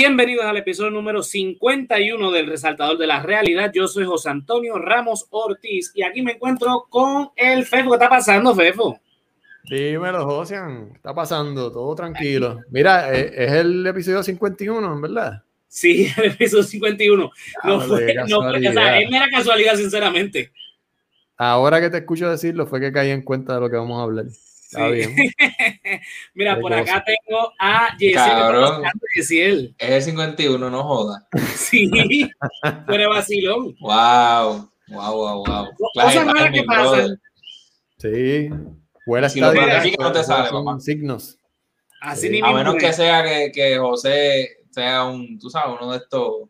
Bienvenidos al episodio número 51 del Resaltador de la Realidad. Yo soy José Antonio Ramos Ortiz y aquí me encuentro con el Fefo. ¿Qué está pasando, Fefo? Dímelo, José. Está pasando, todo tranquilo. Mira, eh, es el episodio 51, ¿en verdad? Sí, el episodio 51. No fue, no fue, o sea, es mera casualidad, sinceramente. Ahora que te escucho decirlo, fue que caí en cuenta de lo que vamos a hablar. Está bien. Mira, por acá tengo a Yesiel. Es el 51, no joda. sí, fuera vacilón. Wow, wow, wow, wow. Cosas malas que pasan. Sí. Fuera si lo planificas, no te sale, signos. Así sí. A menos que sea que, que José sea un, tú sabes, uno de estos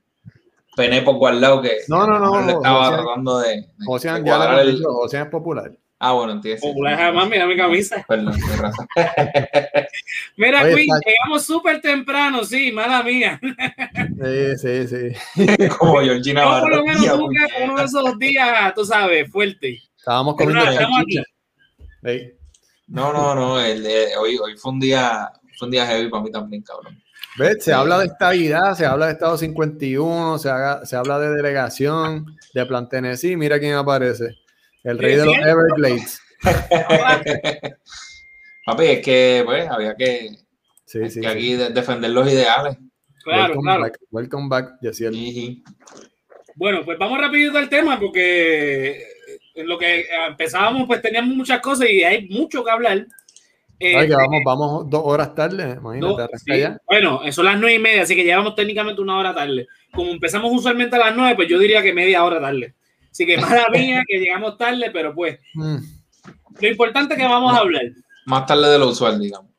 penepos guardados que no, no, no, le estaba tratando de, de, José, de ya el... José es popular. Ah, bueno, entiendo. Popular jamás, mira mi camisa. Perdón, razón. mira, Oye, Queen, está... llegamos súper temprano, sí, mala mía. sí, sí, sí. Como Georgina Yo por lo menos tuve uno de esos días, tú sabes, fuerte. Estábamos comiendo salchicha. Sí. No, no, no, el, el, hoy, hoy fue un día, fue un día heavy para mí también, cabrón. ¿Ves? Se sí. habla de estabilidad, se habla de Estado 51, se, haga, se habla de delegación, de Plan Tennessee. Mira quién aparece. El rey de los Everglades. Papi, es que pues había que, sí, sí, que aquí de, defender los ideales. Claro, welcome claro. Back, welcome back, Yasiel. Sí. Bueno, pues vamos rapidito al tema porque en lo que empezábamos pues teníamos muchas cosas y hay mucho que hablar. Eh, Ay, que vamos, vamos dos horas tarde, imagínate. No, sí. Bueno, son las nueve y media, así que llevamos técnicamente una hora tarde. Como empezamos usualmente a las nueve, pues yo diría que media hora tarde. Así que mala mía que llegamos tarde, pero pues mm. lo importante es que vamos a hablar. Más tarde de lo usual, digamos.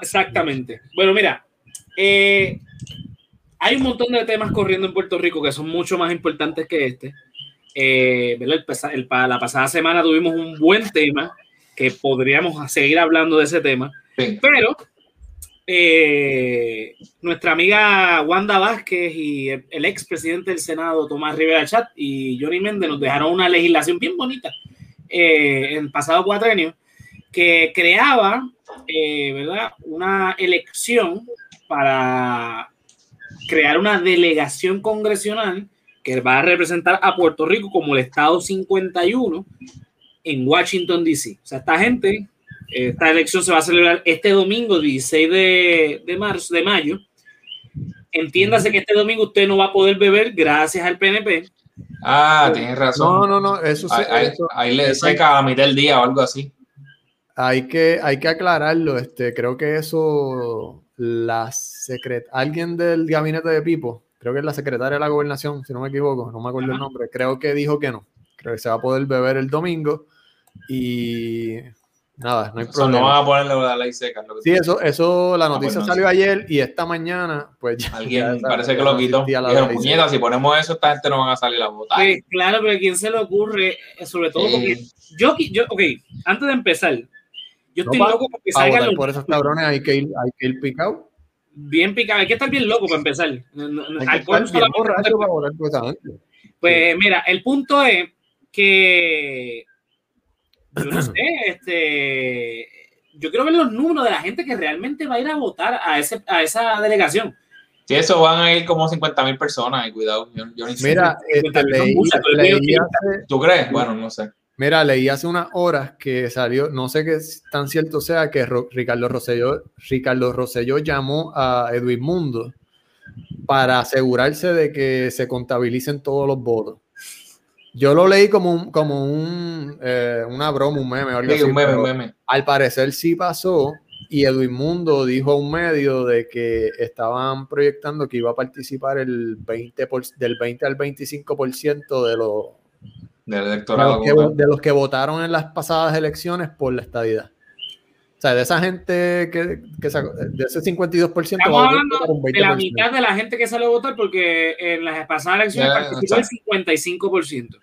Exactamente. Bueno, mira, eh, hay un montón de temas corriendo en Puerto Rico que son mucho más importantes que este. Eh, el, el, la pasada semana tuvimos un buen tema que podríamos seguir hablando de ese tema, sí. pero eh, nuestra amiga Wanda Vázquez y el, el expresidente del Senado, Tomás Rivera Chat, y Johnny Méndez nos dejaron una legislación bien bonita eh, en el pasado cuatrenio que creaba eh, ¿verdad? una elección para crear una delegación congresional que va a representar a Puerto Rico como el Estado 51 en Washington, D.C. O sea, esta gente, esta elección se va a celebrar este domingo, 16 de, de marzo, de mayo. Entiéndase que este domingo usted no va a poder beber gracias al PNP. Ah, tienes razón. No, no, no, eso, ahí, ahí, eso, ahí le seca a mitad del día o algo así. Hay que, hay que aclararlo, este, creo que eso, la secret, alguien del gabinete de Pipo, creo que es la secretaria de la gobernación, si no me equivoco, no me acuerdo Ajá. el nombre, creo que dijo que no, creo que se va a poder beber el domingo y nada, no hay Eso problema. no van a ponerle la ley seca. Lo que Sí, eso, eso, la noticia Ah, pues no, salió ayer y esta mañana, pues ya. Alguien ya parece que lo no quitó. Dijeron, puñeta, si ponemos eso, esta gente no van a salir a votar. Sí, claro, pero ¿a quién se le ocurre? Sobre todo porque yo, yo, ok, antes de empezar, yo No, estoy pa- loco porque Para salgan votar los por esos cabrones hay que ir, hay que ir picado. bien picados. Hay que estar bien loco para empezar. No- no- Hay que estar bien borracho para gente. Pues mira, el punto es que yo no sé, este, yo quiero ver los números de la gente que realmente va a ir a votar a, ese, a esa delegación. Si eso van a ir como 50 mil personas, y cuidado. Yo, yo. Mira, este, leí, muchas, hace, ¿Tú crees? Bueno, no sé. mira, leí hace unas horas que salió, no sé qué tan cierto sea, que Ro- Ricardo Rosselló, Ricardo Rosselló llamó a Edwin Mundo para asegurarse de que se contabilicen todos los votos. Yo lo leí como un, como un, eh, una broma, un meme, algo Sí, así, un meme, un meme. al parecer sí pasó y Edwin Mundo dijo a un medio de que estaban proyectando que iba a participar el 20 por- del 20 al 25% de los, Del de, los que, de los que votaron en las pasadas elecciones por la estadidad. O sea, de esa gente que, que sacó, de ese 52%, Estamos va a hablando de la 20%. mitad de la gente que sale a votar porque en las pasadas elecciones participó el exacto. 55%.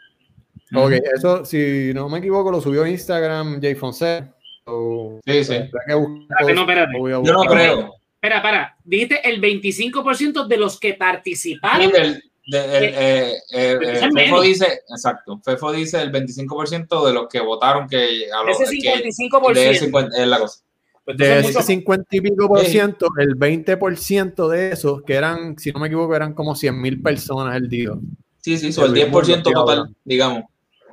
Ok, eso, si no me equivoco, lo subió a Instagram Jay Fonseca. So, Sí, sí. que buscar- Espérate, no, espérate. lo voy a Yo no creo. Espera, para, dijiste el 25% de los que Sí, participaron. del- de- el, eh, eh, eh, es Fefo dice, exacto, Fefo dice el 25% de los que votaron que a los Ese que- 55%. de ese 50 es la cosa. Pues De ese mucho- 50 y pico por ciento, el 20 por ciento de esos, que eran, si no me equivoco, eran como 100 mil personas, él dijo. Sí, sí, sobre el 10% total, digamos.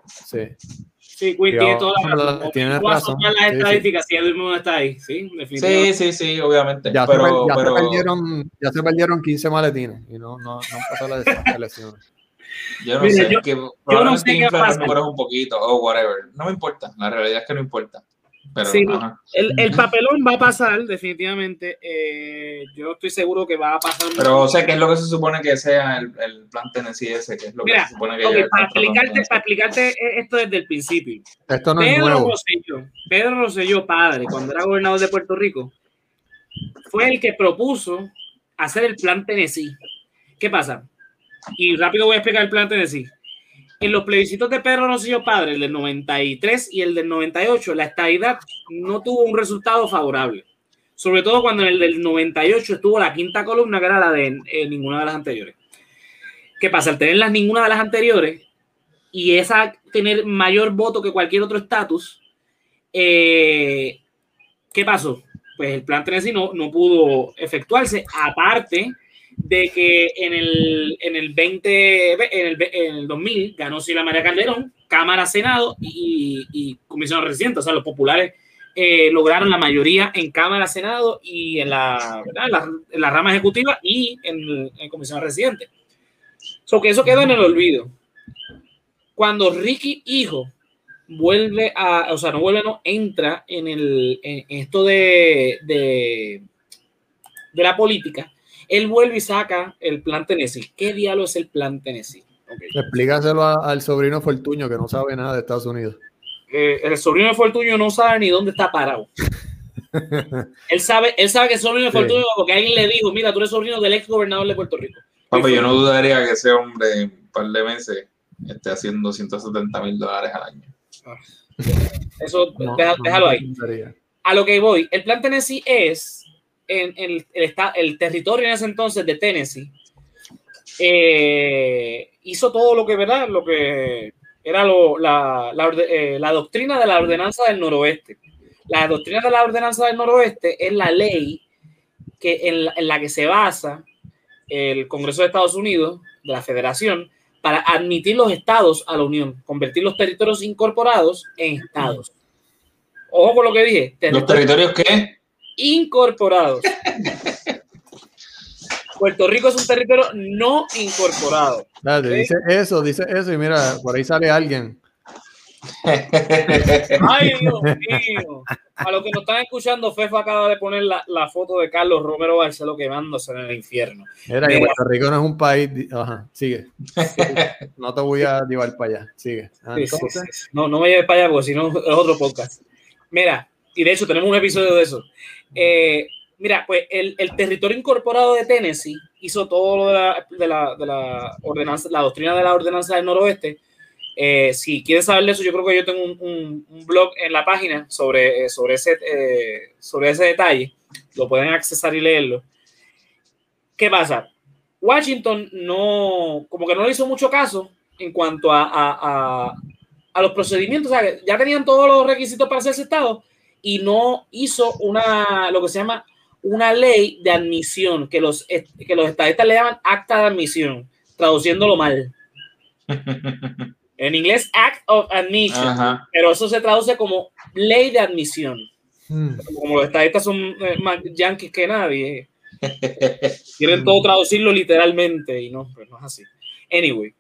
Sí. Sí, Quinn tiene toda la razón. las Sí, sí. estadísticas si Edwin no está ahí. Sí, definitivamente. Sí, sí, sí, obviamente. Ya, se, pero, per- ya, pero se perdieron, ya se perdieron 15 maletines y no, no, no han pasado las elecciones. yo no Mira, sé, yo- que no probablemente sé qué pasa. un poquito o whatever. No me importa, la realidad es que no importa. Pero, Sí. ajá. El, el papelón va a pasar, definitivamente. Eh, yo estoy seguro que va a pasar. Pero, o sea, ¿qué es lo que se supone que sea el, el plan Tennessee ese? ¿Qué es lo Mira, que se supone que Ok, lleve el para explicarte, para explicarte esto desde el principio. Esto no es Pedro nuevo. Rosselló, Pedro Rosselló, padre, cuando era gobernador de Puerto Rico, fue el que propuso hacer el plan Tennessee. ¿Qué pasa? Y rápido voy a explicar el plan Tennessee. En los plebiscitos de Pedro Rosselló, padre, el del 93 y el del 98, la estadidad no tuvo un resultado favorable. Sobre todo cuando en el del 98 estuvo la quinta columna, que era la de eh, ninguna de las anteriores. ¿Qué pasa? Al tenerlas ninguna de las anteriores y esa tener mayor voto que cualquier otro estatus, eh, ¿qué pasó? Pues el plan Tennessee no, no pudo efectuarse, aparte de que en el, en el 20, en el, en el 2000 ganó Sila María Calderón, Cámara, Senado y, y Comisión Residente, o sea, los populares eh, lograron la mayoría en Cámara, Senado y en la, la, rama ejecutiva y en, Comisión Residente. So que eso quedó en el olvido. Cuando Ricky Hijo vuelve a, o sea, no vuelve, no entra en, el, en esto de, de, de la política, él vuelve y saca el plan Tennessee. ¿Qué diablo es el plan Tennessee? Okay. Explícaselo a- al sobrino Fortuño que no sabe nada de Estados Unidos. Eh, el sobrino de Fortunio no sabe ni dónde está parado. él sabe, él sabe que es sobrino de Sí. Fortunio porque alguien le dijo, mira, tú eres sobrino del ex gobernador de Puerto Rico. Papi, yo no dudaría que ese hombre en un par de meses esté haciendo 170 mil dólares al año. Eso, No, deja- no déjalo ahí. a lo que voy, el plan Tennessee es en, en el, el, el territorio en ese entonces de Tennessee. eh, hizo todo lo que, ¿verdad? Lo que era lo- la, la eh, la doctrina de la ordenanza del noroeste. La doctrina de la ordenanza del noroeste es la ley que, en, la, en la que se basa el Congreso de Estados Unidos, de la Federación, para admitir los estados a la Unión, convertir los territorios incorporados en estados. Ojo con lo que dije. ¿Los territorios qué? Incorporados. Puerto Rico es un territorio no incorporado. Ok. Dice eso, dice eso y mira, por ahí sale alguien. Ay, Dios mío. A los que nos están escuchando, Fefa acaba de poner la, la foto de Carlos Romero Barceló quemándose en el infierno. Mira, que. Puerto Rico no es un país. Ajá, sigue. No te voy a llevar para allá. Sigue. Ah, Sí, sí, entonces, sí. No, no me lleves para allá porque si no es otro podcast. Mira, y de hecho tenemos un episodio de eso. Eh, mira, pues el, territorio incorporado de Tennessee hizo todo lo de la, de la, de la ordenanza, la doctrina de la ordenanza del noroeste. Eh, si quieres saber de eso, yo creo que yo tengo un, blog en la página sobre, eh, sobre, ese, sobre ese detalle. Lo pueden accesar y leerlo. ¿Qué pasa? Washington no, como que no le hizo mucho caso en cuanto a, a, los procedimientos. O sea, ya tenían todos los requisitos para hacerse Estado y no hizo una, lo que se llama una ley de admisión, que los, que los estadistas le llaman acta de admisión, traduciéndolo mal. En inglés, Act of Admission, Ajá. pero eso se traduce como ley de admisión. hmm, Como los estadistas son eh, más yanquis que nadie, quieren todo traducirlo literalmente y no, pues no es así. Anyway,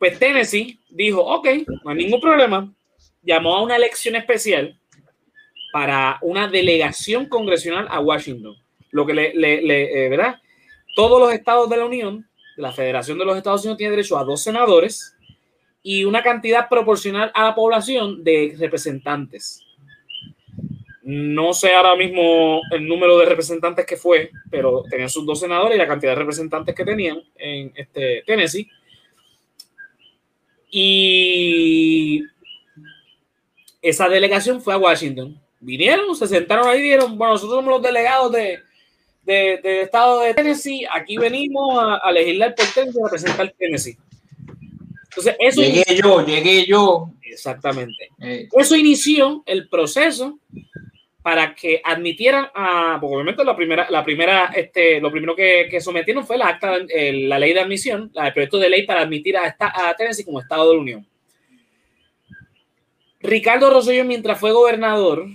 pues Tennessee dijo, ok, no hay ningún problema, llamó a una elección especial para una delegación congresional a Washington, lo que le, le- eh, ¿verdad? Todos los estados de la Unión, la Federación de los Estados Unidos, tienen derecho a dos senadores y una cantidad proporcional a la población de representantes. No sé ahora mismo el número de representantes que fue, pero tenían sus dos senadores y la cantidad de representantes que tenían en este Tennessee. Y esa delegación fue a Washington. Vinieron, se sentaron ahí y dijeron, bueno, nosotros somos los delegados de, de- del estado de Tennessee, aquí venimos a, a legislar por Tennessee, a representar Tennessee. Entonces, eso... Llegué yo, llegué yo. Exactamente. Eh, Eso inició el proceso para que admitieran a, porque obviamente la primera, la primera, este, lo primero que, que sometieron fue la acta, la ley de admisión, el proyecto de ley para admitir a, esta, a Tennessee como Estado de la Unión. Ricardo Rosselló, mientras fue gobernador,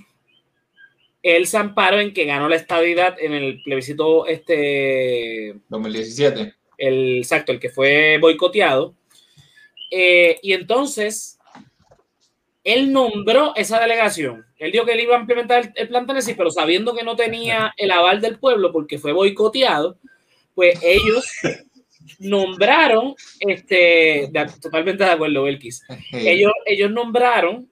él se amparó en que ganó la estabilidad en el plebiscito este 2017. El, exacto, el que fue boicoteado. Eh, y entonces, él nombró esa delegación. Él dijo que él iba a implementar el, el, plan Tennessee, pero sabiendo que no tenía el aval del pueblo porque fue boicoteado, pues ellos nombraron, este, de, totalmente de acuerdo, Belkis, ellos, ellos nombraron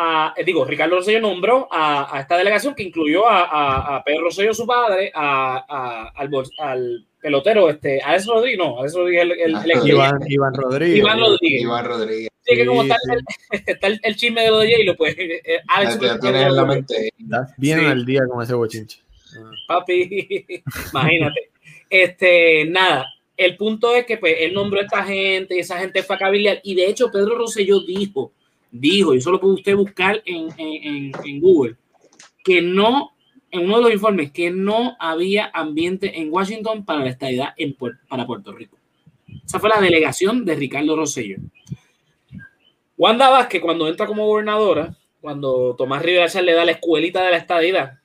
a, digo, Ricardo Rosselló nombró a, a, esta delegación que incluyó a, a, a Pedro Rosselló, su padre, a, al, al, pelotero, este, Alex Rodríguez, no, Alex Rodríguez, el, el, el, el Iván, Iván, Rodríguez. Iván Rodríguez. Iván Rodríguez. Sí, que como está, el, está el, el, chisme de lo de J-Lo, pues eh, Alex ya tienes en la mente. Estás bien sí. al día con ese bochinche. Papi, imagínate. Este, nada, el punto es que pues, él nombró a esta gente y esa gente fue a cabildear. Y de hecho, Pedro Rosselló dijo, dijo, y eso lo puede usted buscar en, en, Google, que no, en uno de los informes, que no había ambiente en Washington para la estadidad en, para Puerto Rico. Esa fue la delegación de Ricardo Rosselló. Wanda Vázquez, cuando entra como gobernadora, cuando Tomás Rivera le da la escuelita de la estadidad.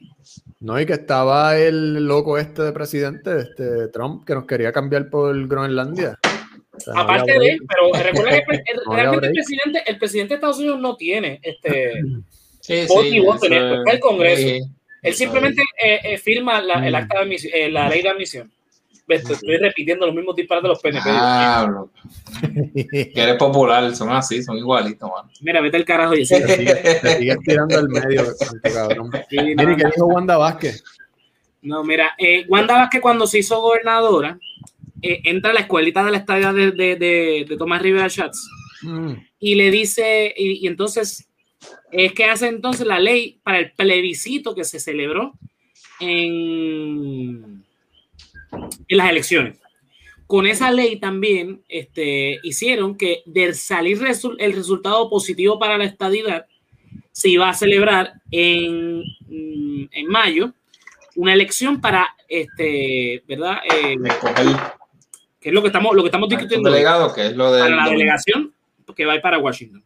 No, y que estaba el loco este de presidente, este Trump, que nos quería cambiar por Groenlandia. Aparte de, pero recuerda que el, no realmente el presidente, el presidente de Estados Unidos no tiene este sí, voto sí, y voto en esto, es el Congreso. Sí, Él simplemente eh, eh, firma la, el acta de admisión, eh, la ley de admisión. Estoy repitiendo los mismos disparos de los PNP. Ah, bro. que eres popular, son así, son igualitos, man. Mira, vete al carajo y te sigues tirando al medio, cabrón. Sí, Mira, no, ¿qué dijo Wanda Vázquez? No, mira, eh, Wanda Vázquez cuando se hizo gobernadora, eh, entra a la escuelita de la estadía de, de, de, de Tomás Rivera Schatz mm. y le dice, y, y, entonces es que hace entonces la ley para el plebiscito que se celebró en, en las elecciones. Con esa ley también este, hicieron que de salir resu el resultado positivo para la estadidad se iba a celebrar en, mm, en mayo una elección para este, ¿verdad? Eh, que es lo que estamos, lo que estamos discutiendo. Delegado, que es lo de para la delegación que va para Washington.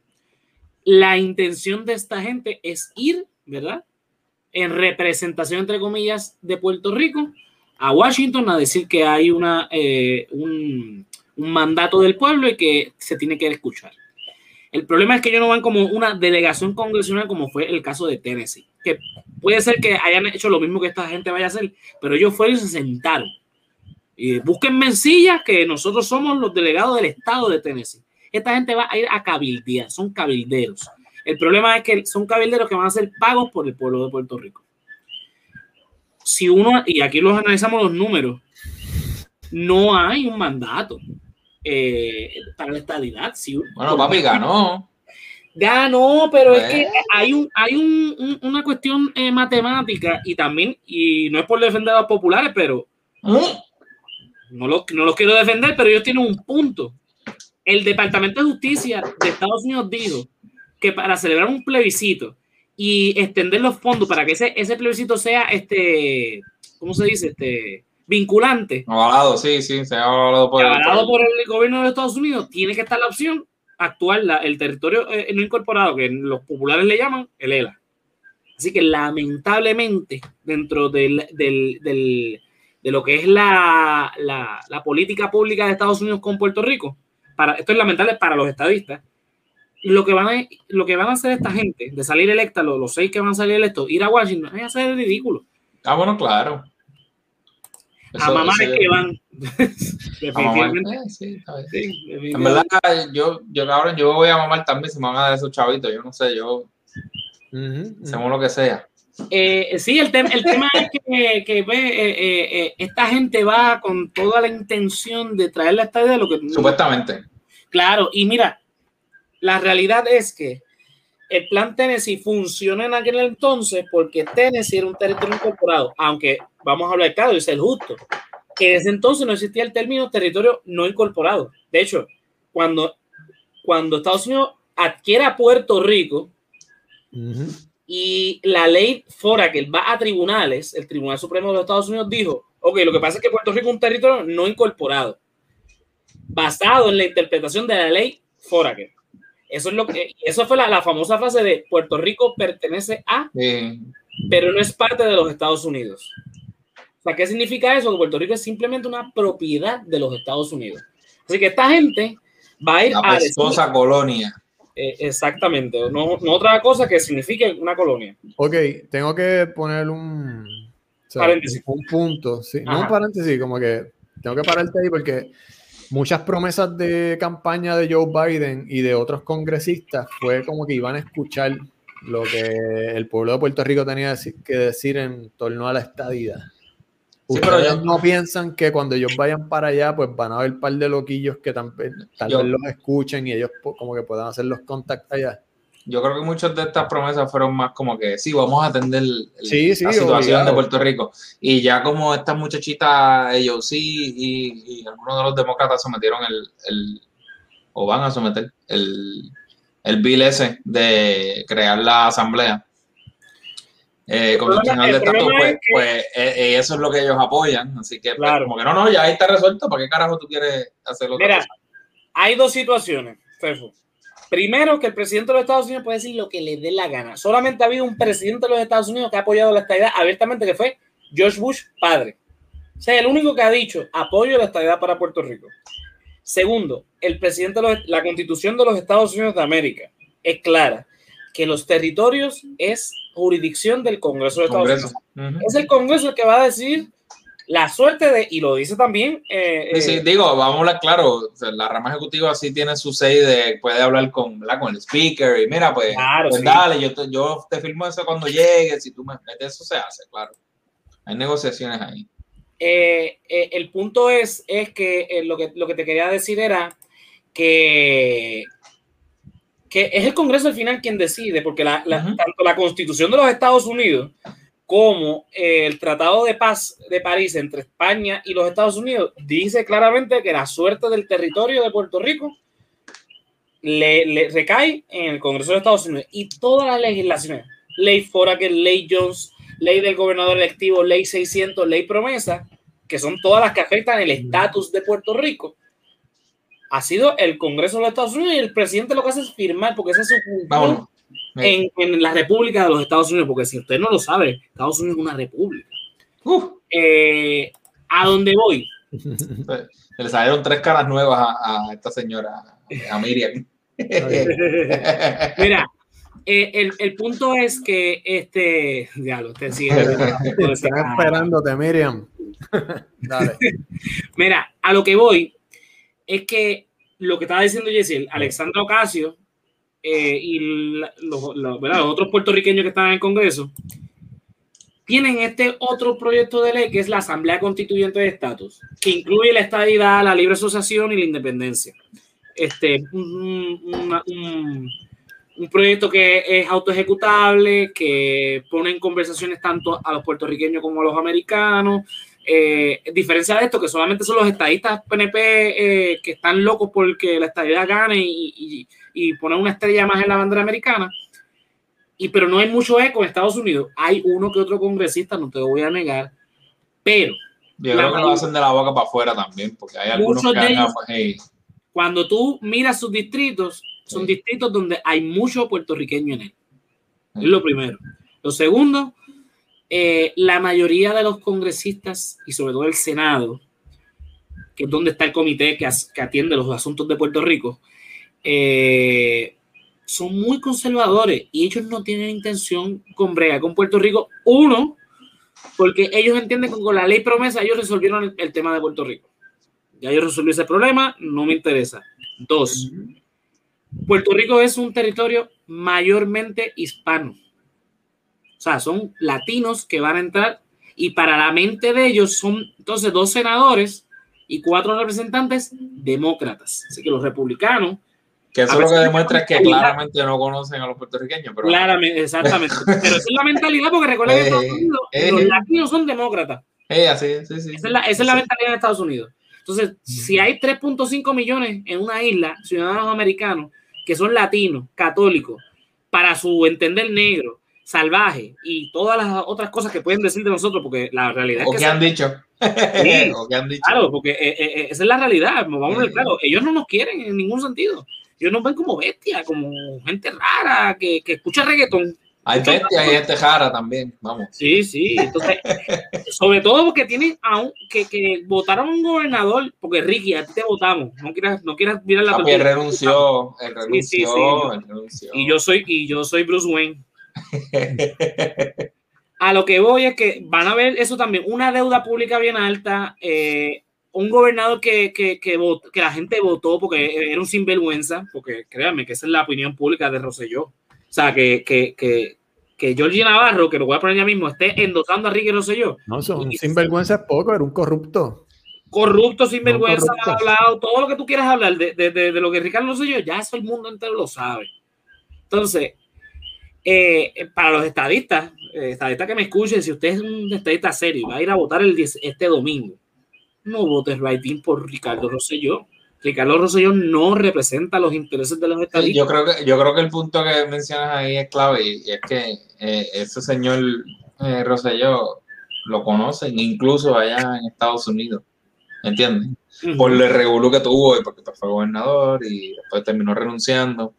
La intención de esta gente es ir, ¿verdad? En representación, entre comillas, de Puerto Rico a Washington a decir que hay una, eh, un, un, mandato del pueblo y que se tiene que escuchar. El problema es que ellos no van como una delegación congresional como fue el caso de Tennessee, que puede ser que hayan hecho lo mismo que esta gente vaya a hacer, pero ellos fueron y se sentaron y busquen mencillas que nosotros somos los delegados del estado de Tennessee. Esta gente va a ir a cabildear, son cabilderos. El problema es que son cabilderos que van a ser pagos por el pueblo de Puerto Rico. Si uno, y aquí los analizamos los números, no hay un mandato eh, para la estadidad. Si, bueno, papi ganó. Ganó, pero es que hay, un, hay un, un, una cuestión eh, matemática y también, y no es por defender a los populares, pero ¿Eh? No los no lo quiero defender, pero ellos tienen un punto. El Departamento de Justicia de Estados Unidos dijo que para celebrar un plebiscito y extender los fondos para que ese, ese plebiscito sea, este, ¿cómo se dice? Este, vinculante. Avalado, sí, sí, se ha avalado por, avalado el, por el gobierno de Estados Unidos, tiene que estar la opción actual, la, el territorio eh, no incorporado, que los populares le llaman el ELA. Así que lamentablemente, dentro del, del, del de lo que es la, la, la, política pública de Estados Unidos con Puerto Rico, para, esto es lamentable para los estadistas, lo que van a, lo que van a hacer esta gente, de salir electa, los, los seis que van a salir electos, ir a Washington, es hacer el ridículo. Ah, bueno, claro. Eso, a mamar es que van. Definitivamente. Eh, sí, sí, en verdad, yo, yo, cabrón, yo voy a mamar también si me van a dar esos chavitos. Yo no sé, yo. Uh -huh, hacemos uh -huh. lo que sea. Eh, sí, el, tem el tema es que, que ve, eh, eh, esta gente va con toda la intención de traer la estadía de lo que. Supuestamente. Claro, y mira, la realidad es que el plan Tennessee funcionó en aquel entonces porque Tennessee era un territorio incorporado, aunque vamos a hablar claro y ser justo, que desde entonces no existía el término territorio no incorporado. De hecho, cuando, cuando Estados Unidos adquiere a Puerto Rico, uh -huh Y la ley fora que va a tribunales, el Tribunal Supremo de los Estados Unidos dijo, ok, lo que pasa es que Puerto Rico es un territorio no incorporado, basado en la interpretación de la ley Foraker. Eso es lo que, eso fue la, famosa frase de Puerto Rico pertenece a, pero no es parte de los Estados Unidos. O sea, ¿qué significa eso? Que Puerto Rico es simplemente una propiedad de los Estados Unidos. Así que esta gente va a ir a decir, colonia. Eh, exactamente, no, no, otra cosa que signifique una colonia. Ok, tengo que poner un, paréntesis. un punto, sí, no un paréntesis, como que tengo que pararte ahí porque muchas promesas de campaña de Joe Biden y de otros congresistas fue como que iban a escuchar lo que el pueblo de Puerto Rico tenía que decir en torno a la estadidad. Ustedes no piensan que cuando ellos vayan para allá, pues van a haber un par de loquillos que tal vez los escuchen y ellos como que puedan hacer los contactos allá yo creo que muchas de estas promesas fueron más como que sí, vamos a atender la situación de Puerto Rico. Y ya como estas muchachitas, ellos sí, y, algunos de los demócratas sometieron el, el o van a someter el, el bill ese de crear la asamblea eh, constitucional pues, pues eh, eh, eso es lo que ellos apoyan. Así que, pues, como que no, no, ya ahí está resuelto. ¿Para qué carajo tú quieres hacerlo? Mira, hay dos situaciones, Fefo. Primero, que el presidente de los Estados Unidos puede decir lo que le dé la gana. Solamente ha habido un presidente de los Estados Unidos que ha apoyado la estabilidad abiertamente, que fue George Bush padre. O sea, el único que ha dicho apoyo a la estabilidad para Puerto Rico. Segundo, el presidente de la constitución de los Estados Unidos de América es clara que los territorios es jurisdicción del Congreso de Estados Unidos. Es el Congreso el que va a decir la suerte de, y lo dice también. Eh, sí, eh, digo, vamos a hablar claro, la rama ejecutiva sí tiene su say de, puede hablar con, con el speaker y mira, pues, pues dale, yo te, yo te firmo eso cuando llegue, si tú me metes, eso se hace, claro. Hay negociaciones ahí. Eh, el punto es, es que, lo que lo que te quería decir era que, que es el Congreso al final quien decide, porque la, tanto la Constitución de los Estados Unidos como el Tratado de Paz de París entre España y los Estados Unidos dice claramente que la suerte del territorio de Puerto Rico le, recae en el Congreso de Estados Unidos. Y todas las legislaciones, ley Foraker, ley Jones, ley del gobernador electivo, ley 600, ley promesa, que son todas las que afectan el estatus de Puerto Rico, ha sido el Congreso de los Estados Unidos y el presidente lo que hace es firmar, porque ese es su función en, la República de los Estados Unidos, porque si usted no lo sabe, Estados Unidos es una república. Eh, ¿A dónde voy? Se le salieron tres caras nuevas a, esta señora, a Miriam. Mira, eh, el, el, punto es que este. Ya lo usted sigue. Están esperándote, Miriam. Dale. Mira, a lo que voy es que lo que estaba diciendo Jessy, Alexandra Ocasio eh, y los, otros puertorriqueños que están en el Congreso tienen este otro proyecto de ley que es la Asamblea Constituyente de Estatus, que incluye la estabilidad, la libre asociación y la independencia. Este, un, un, proyecto que es autoejecutable, que pone en conversaciones tanto a los puertorriqueños como a los americanos. Eh, diferencia de esto, que solamente son los estadistas PNP eh, que están locos porque la estabilidad gane y y poner una estrella más en la bandera americana. Y pero no hay mucho eco en Estados Unidos. Hay uno que otro congresista, no te lo voy a negar, pero yo creo que lo hacen de la boca para afuera también, porque hay algunos que Cuando tú miras sus distritos, son distritos donde hay mucho puertorriqueño en él. Es lo primero. Lo segundo, eh, la mayoría de los congresistas y sobre todo el Senado, que es donde está el comité que, que atiende los asuntos de Puerto Rico, eh, son muy conservadores y ellos no tienen intención con brega con Puerto Rico. Uno, porque ellos entienden que con la ley promesa ellos resolvieron el, tema de Puerto Rico. Ya yo resolví ese problema, no me interesa. Dos, Puerto Rico es un territorio mayormente hispano. Sea, son latinos que van a entrar y para la mente de ellos son entonces dos senadores y cuatro representantes demócratas. Así que los republicanos que eso lo que demuestra que claramente no conocen a los puertorriqueños. Pero... Claramente, exactamente. pero esa es la mentalidad, porque recuerda que Estados Unidos, eh, los latinos son demócratas. Eh, así, sí, sí, esa, es la, esa es la mentalidad de Estados Unidos. Entonces, si hay 3.5 millones en una isla, ciudadanos americanos, que son latinos, católicos, para su entender negro, salvaje y todas las otras cosas que pueden decir de nosotros, porque la realidad es que... han dicho. o que han dicho. Claro, porque eh, eh, eh, esa es la realidad, vamos a ver, claro, ellos no nos quieren en ningún sentido. Ellos nos ven como bestias, como gente rara que, que escucha reggaetón. Hay bestias y gente rara también, vamos. Sí, sí, entonces, sobre todo porque tienen a un, que, que votaron a un gobernador, porque Ricky, a ti te votamos, no quieras, no quieras mirar la Papi, él renunció, él renunció, él renunció. Y yo soy, y yo soy Bruce Wayne. a lo que voy es que van a ver eso también, una deuda pública bien alta, eh, un gobernador que, que, que, que, la gente votó porque era un sinvergüenza, porque créanme que esa es la opinión pública de Rosselló. O sea, que, que, que, que Georgie Navarro, que lo voy a poner ya mismo, esté endosando a Ricky Rosselló. No, son sinvergüenza es poco, era un corrupto. Corrupto, sinvergüenza, ha hablado, todo lo que tú quieras hablar de, de, de, de lo que Ricardo Rosselló, ya eso el mundo entero lo sabe. Entonces, eh, para los estadistas, eh, estadistas que me escuchen, si usted es un estadista serio y va a ir a votar el este domingo, no votes right por Ricardo Rosselló. Ricardo Rosselló no representa los intereses de los estadistas. Yo creo que, yo creo que el punto que mencionas ahí es clave y, es que eh, ese señor eh, Rosselló lo conocen incluso allá en Estados Unidos. ¿Entiendes? Por el revuelo que tuvo y porque fue gobernador y después terminó renunciando.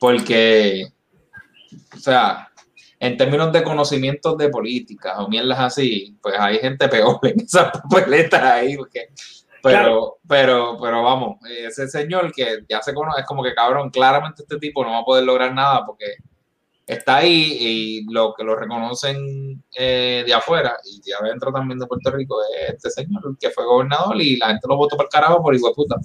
Porque o sea, en términos de conocimientos de política o mierdas así, pues hay gente peor en esas papeletas ahí, pero, pero, pero vamos, ese señor que ya se conoce, es como que cabrón, claramente este tipo no va a poder lograr nada porque está ahí y lo que lo reconocen eh, de afuera y de adentro también de Puerto Rico es este señor que fue gobernador y la gente lo votó por el carajo por igual puta.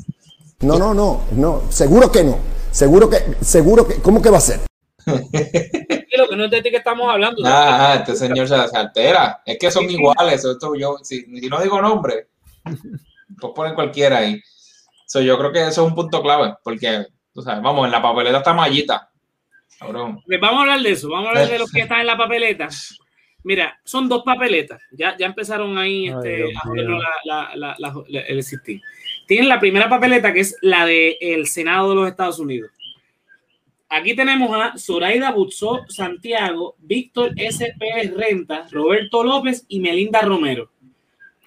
No, no, no, no, seguro que no. Seguro que, seguro que, ¿cómo que va a ser? Lo que no es de ti que estamos hablando. Ah, este señor se, altera. Es que son iguales. Esto, yo, si, no digo nombre, pues ponen cualquiera ahí. yo creo que eso es un punto clave, porque, tú sabes, vamos, en la papeleta está mallita. Vamos a hablar de eso, vamos a hablar de los que están en la papeleta. Mira, son dos papeletas. Ya, ya empezaron ahí este, a la, la, la, el existir. Tienen la primera papeleta, que es la del Senado de los Estados Unidos. Aquí tenemos a Zoraida Butzó Santiago, Víctor S. Pérez Renta, Roberto López y Melinda Romero.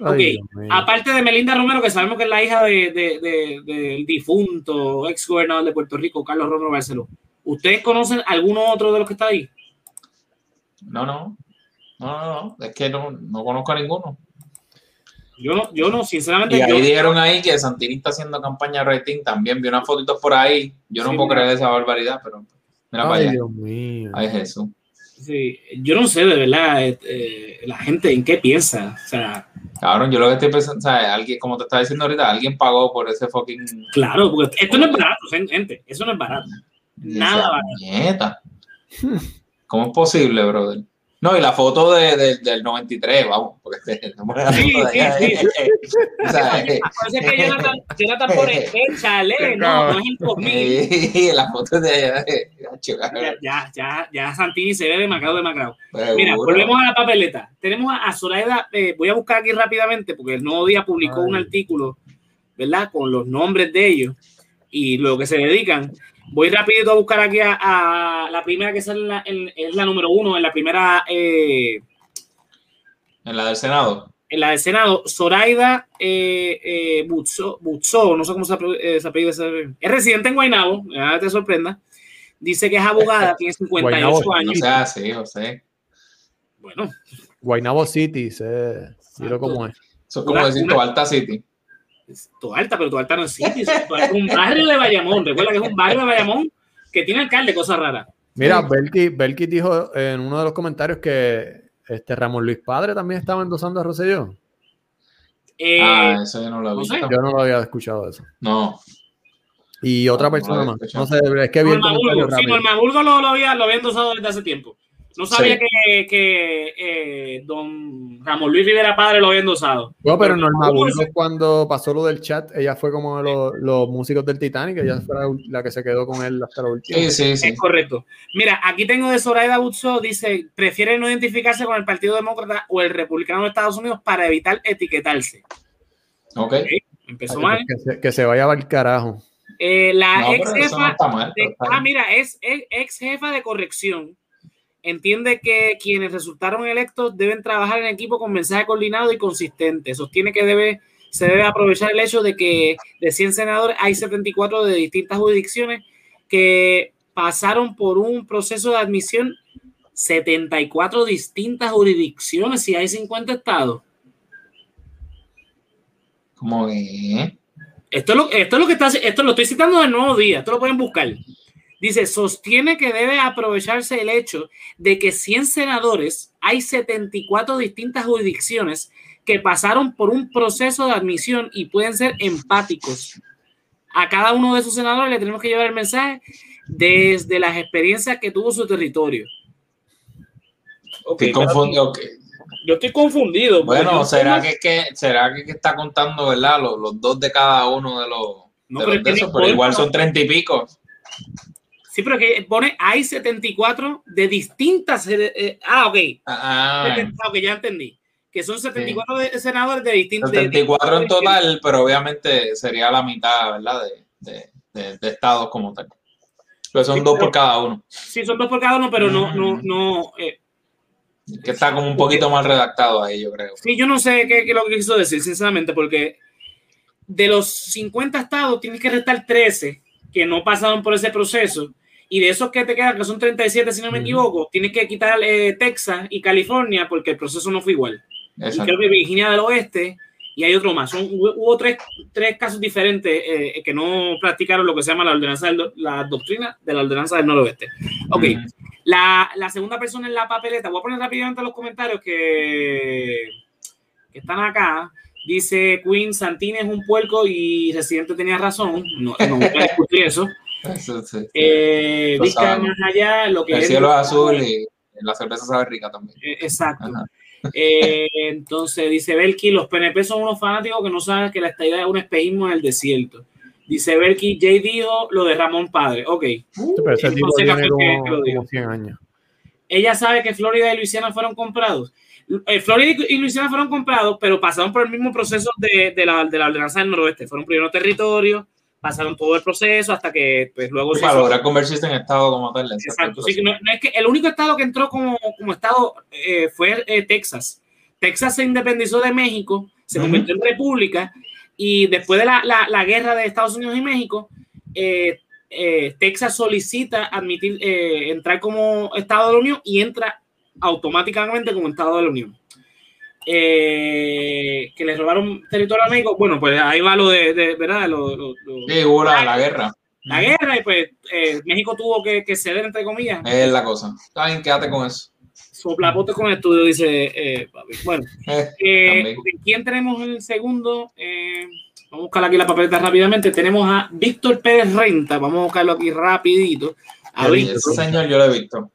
ok, aparte de Melinda Romero, que sabemos que es la hija del de, difunto ex gobernador de Puerto Rico, Carlos Romero Barceló. ¿Ustedes conocen alguno otro de los que está ahí? No, no. No, no, no. Es que no, no conozco a ninguno. Yo no, yo no, sinceramente. Y ahí dijeron ahí que Santini está haciendo campaña rating. También vi unas fotitos por ahí. Yo no puedo creer esa barbaridad, pero mira para allá. Dios mío. Ay, Jesús. Sí, yo no sé de verdad eh, eh, la gente en qué piensa. O sea, cabrón, yo lo que estoy pensando, o sea, alguien, como te estaba diciendo ahorita, alguien pagó por ese fucking. Claro, porque esto no es barato, gente. Eso no es barato. Nada barato. ¿Cómo es posible, brother? No, y la foto de, de, del 93, vamos, porque estamos en la sí, foto de allá. Sí, sí. o sea, eh, Parece que Jonathan, Jonathan pone, échale, no, no es el 2000. Sí, la foto de allá. Ya, ya, ya, ya Santini se ve demacrado, demacrado. Seguro. Mira, volvemos a la papeleta. Tenemos a, a Zoraida, eh, voy a buscar aquí rápidamente, porque el Nuevo Día publicó Ay. un artículo, ¿verdad? Con los nombres de ellos y lo que se dedican. Voy rapidito a buscar aquí a, la primera que es la, es la número uno, en la primera... Eh, en la del Senado. En la del Senado, Zoraida eh, eh, Butzo, no sé cómo se, eh, se es residente en Guaynabo, nada te sorprenda. Dice que es abogada, tiene 58 años. O sea, sí, sea. Bueno. Guaynabo City, sé, miro cómo es. Eso es como una, decir Alta City. Toalta, pero Toalta no es sitio, es un barrio de Bayamón. Recuerda que es un barrio de Bayamón que tiene alcalde, cosas raras. Mira, Belki, Belki dijo en uno de los comentarios que este Ramón Luis Padre también estaba endosando a Rosselló. Eh, ah, eso yo no lo había visto. Yo no lo había escuchado eso. No. Y otra no, persona no más. No sé, es que vi el comentario Sí, Norma Burgo lo, lo, había, lo había endosado desde hace tiempo. No sabía sí. que, que eh, don Ramón Luis Rivera Padre lo había endosado. No, pero Norma Burgos cuando pasó lo del chat, ella fue como los, los músicos del Titanic, ella fue la, que se quedó con él hasta la última. Sí, sí, sí. Es correcto. Mira, aquí tengo de Zoraida Butzo, dice, prefiere no identificarse con el Partido Demócrata o el Republicano de Estados Unidos para evitar etiquetarse. Ok. okay. Empezó mal. Que se, que se vaya al carajo. Eh, la no, ex jefa. No de, ah, mira, es ex jefa de corrección entiende que quienes resultaron electos deben trabajar en equipo con mensaje coordinado y consistente. Sostiene que debe, se debe aprovechar el hecho de que de 100 senadores hay 74 de distintas jurisdicciones que pasaron por un proceso de admisión 74 distintas jurisdicciones y hay 50 estados. ¿Cómo es? Esto es lo, esto es lo que está, esto lo estoy citando del nuevo día, esto lo pueden buscar. Dice, sostiene que debe aprovecharse el hecho de que 100 senadores, hay 74 distintas jurisdicciones que pasaron por un proceso de admisión y pueden ser empáticos. A cada uno de esos senadores le tenemos que llevar el mensaje desde las experiencias que tuvo su territorio. Okay, confundido, Yo estoy confundido. Bueno, ¿será que, que, ¿será que, está contando, verdad? Los, los, dos de cada uno de los... No, pero, pero igual son treinta y pico. Sí, pero que pone, hay 74 de distintas. Eh, eh, ah, ok. Ah, ah, ok, ya entendí. Que son 74 de, senadores de distintas. 74 en total, pero obviamente sería la mitad, ¿verdad? De, de, de estados como tal. Pero son dos por cada uno. Sí, son dos por cada uno, pero no, no, no. Eh, que está como un poquito mal redactado ahí, yo creo. Sí, yo no sé qué, qué es lo que quiso decir, sinceramente, porque de los 50 estados tienes que restar 13 que no pasaron por ese proceso y de esos que te quedan, que son 37 si no me equivoco, tienes que quitar eh, Texas y California porque el proceso no fue igual. Y creo que Virginia del Oeste y hay otro más. Son, hubo tres, tres casos diferentes eh, que no practicaron lo que se llama la ordenanza, la doctrina de la ordenanza del noroeste. Ok, la, la, segunda persona en la papeleta, voy a poner rápidamente los comentarios que, que están acá. Dice Queen Santini es un puerco y Residente tenía razón. No, no voy a discutir eso. Eso sí. Eh, más allá, lo que el cielo es azul y la cerveza sabe rica también. Eh, exacto. Eh, entonces dice Belki, los PNP son unos fanáticos que no saben que la estadía es un espejismo en el desierto. Dice Belki, Jay dijo lo de Ramón Padre. Ok. pero ese tipo tiene como, 100 años. Ella sabe que Florida y Luisiana fueron comprados. Eh, Florida y Luisiana fueron comprados, pero pasaron por el mismo proceso de, de, la, de la ordenanza del noroeste. Fueron primero territorio, pasaron todo el proceso hasta que pues, luego... Para lograr convertirse en estado como tal. Exacto, sí, no, es que el único estado que entró como, como estado eh, fue eh, Texas. Texas se independizó de México, se convirtió en república y después de la, la, la, guerra de Estados Unidos y México, eh, Texas solicita admitir, entrar como estado de la Unión y entra automáticamente como estado de la Unión. Eh, que le robaron territorio a México, bueno, pues ahí va lo de, de ¿verdad? Lo, lo, sí, hubo la, guerra. La guerra, y pues eh, México tuvo que, que, ceder, entre comillas. Es la cosa. Está bien, quédate con eso. Soplapote con el estudio, dice eh, Bueno, eh, ¿quién tenemos en el segundo? vamos a buscar aquí la papeleta rápidamente. Tenemos a Víctor Pérez Renta. Vamos a buscarlo aquí rapidito. A Ese señor yo lo he visto.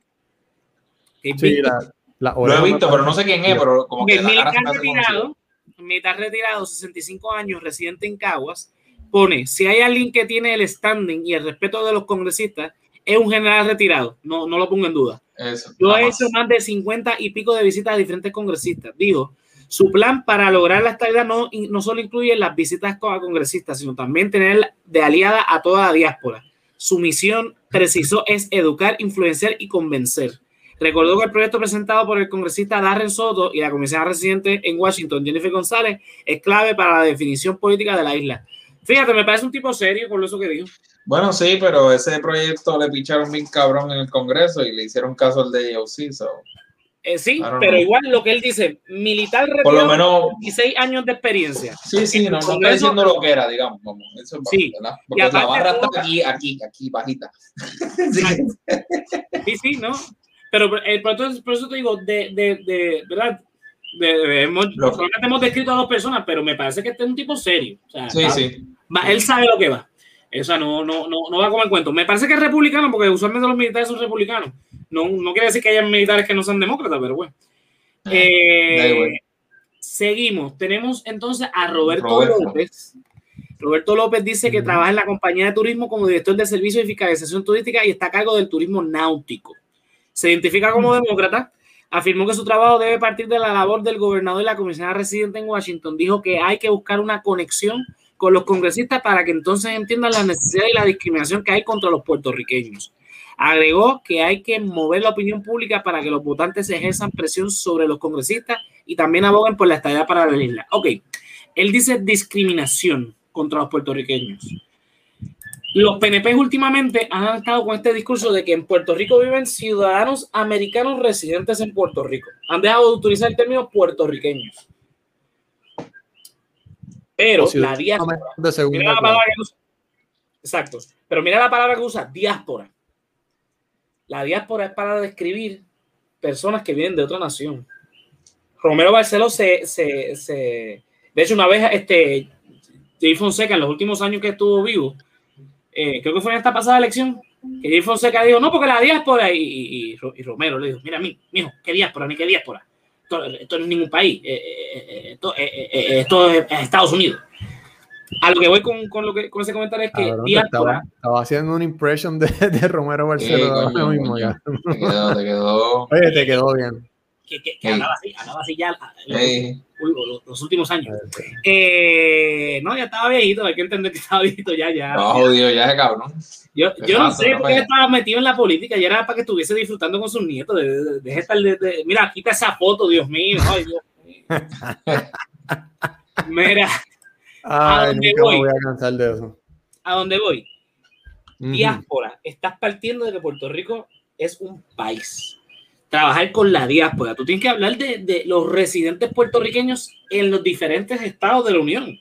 Sí, la, lo he visto, pero no sé quién es, pero como que la cara retirado, militar retirado, 65 años, residente en Caguas, pone, si hay alguien que tiene el standing y el respeto de los congresistas, es un general retirado, no, no lo pongo en duda. Eso, Yo he hecho más de 50 y pico de visitas a diferentes congresistas. Digo, su plan para lograr la estabilidad no, no solo incluye las visitas a congresistas, sino también tener de aliada a toda la diáspora. Su misión, preciso, es educar, influenciar y convencer. Recordó que el proyecto presentado por el congresista Darren Soto y la comisaria residente en Washington, Jennifer González, es clave para la definición política de la isla. Fíjate, me parece un tipo serio con eso que dijo. Bueno, sí, pero ese proyecto le picharon bien cabrón en el Congreso y le hicieron caso al de AOC, eh, sí, pero igual lo que él dice, militar por lo menos 16 años de experiencia. Sí, sí, no, no está diciendo lo que era, digamos, eso es sí. Porque la barra está aquí, aquí, aquí, bajita. sí, sí, ¿no? Pero eh, por, eso te digo, de, de, de ¿verdad? hemos, hemos descrito a dos personas, pero me parece que este es un tipo serio. O sea, sí, sí. él sabe lo que va. O sea, no, no, no, no va como el cuento. Me parece que es republicano, porque usualmente los militares son republicanos. No, no quiere decir que haya militares que no sean demócratas, pero bueno. Ah, eh, seguimos. Tenemos entonces a Roberto, López. Roberto López dice que trabaja en la compañía de turismo como director de servicio de fiscalización turística y está a cargo del turismo náutico. Se identifica como demócrata. Afirmó que su trabajo debe partir de la labor del gobernador y la comisionada residente en Washington. Dijo que hay que buscar una conexión con los congresistas para que entonces entiendan la necesidad y la discriminación que hay contra los puertorriqueños. Agregó que hay que mover la opinión pública para que los votantes ejerzan presión sobre los congresistas y también aboguen por la estadía para la isla. Ok, él dice discriminación contra los puertorriqueños. Los PNP últimamente han estado con este discurso de que en Puerto Rico viven ciudadanos americanos residentes en Puerto Rico. Han dejado de utilizar el término puertorriqueños. Pero la diáspora. mira la palabra que usa. Exacto. Pero mira la palabra que usa, diáspora. La diáspora es para describir personas que vienen de otra nación. Romero Barceló se, se, se de hecho, una vez este Jay Fonseca, en los últimos años que estuvo vivo, eh, creo que fue en esta pasada elección, que Jay Fonseca dijo, no, porque la diáspora, y, y, Romero le dijo, mira, mi, mijo, ¿qué diáspora? Ni qué diáspora. Esto, no es ningún país, eh, eh, esto, esto, es Estados Unidos. A lo que voy con, con, lo que, con ese comentario es que diáspora... Estaba, haciendo una impression de, de Romero Barcelona. te quedó, te quedó. Oye, te quedó bien que, que, que hablaba así, hablaba así ya los, los, últimos años. Eh, no, ya estaba viejito, hay que entender que estaba viejito ya, ya. No, jodido, ya es cabrón. Yo, yo no sé por qué estaba metido en la política, ya era para que estuviese disfrutando con sus nietos. De, de, estar de, mira, quita esa foto, Dios mío. Ay, Dios mío. Mira, Ay, ¿a dónde voy? voy a cansar de eso. ¿A dónde voy? Diáspora, estás partiendo de que Puerto Rico es un país trabajar con la diáspora. Tú tienes que hablar de, de, los residentes puertorriqueños en los diferentes estados de la Unión.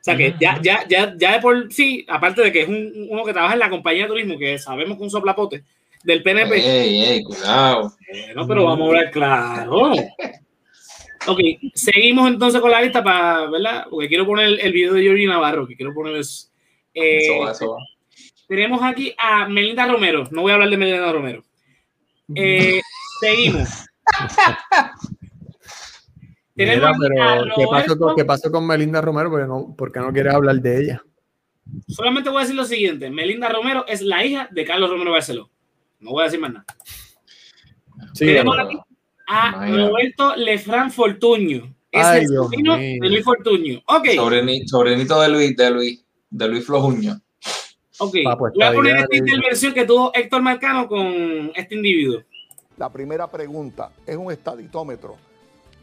O sea que ya, ya, ya, ya de por sí, aparte de que es un, uno que trabaja en la compañía de turismo, que sabemos que un soplapote del PNP. Ey, ey, cuidado. no, pero vamos a hablar claro. Ok, seguimos entonces con la lista para, ¿verdad? Porque quiero poner el, video de Jordi Navarro, que quiero poner eso. Eh, eso va, eso va. Tenemos aquí a Melinda Romero. No voy a hablar de Melinda Romero. Eh, seguimos. ¿qué, pasó con, Melinda Romero? Porque no, porque no quieres hablar de ella. Solamente voy a decir lo siguiente: Melinda Romero es la hija de Carlos Romero Barceló. No voy a decir más nada. Tenemos aquí a Roberto Lefran Fortuño. Es el sobrino de Luis Fortuño. Okay. sobrinito de Luis, de Luis, de Luis Flojuño. Ok, voy a poner esta intervención que tuvo Héctor Marcano con este individuo. La primera pregunta es un estaditómetro.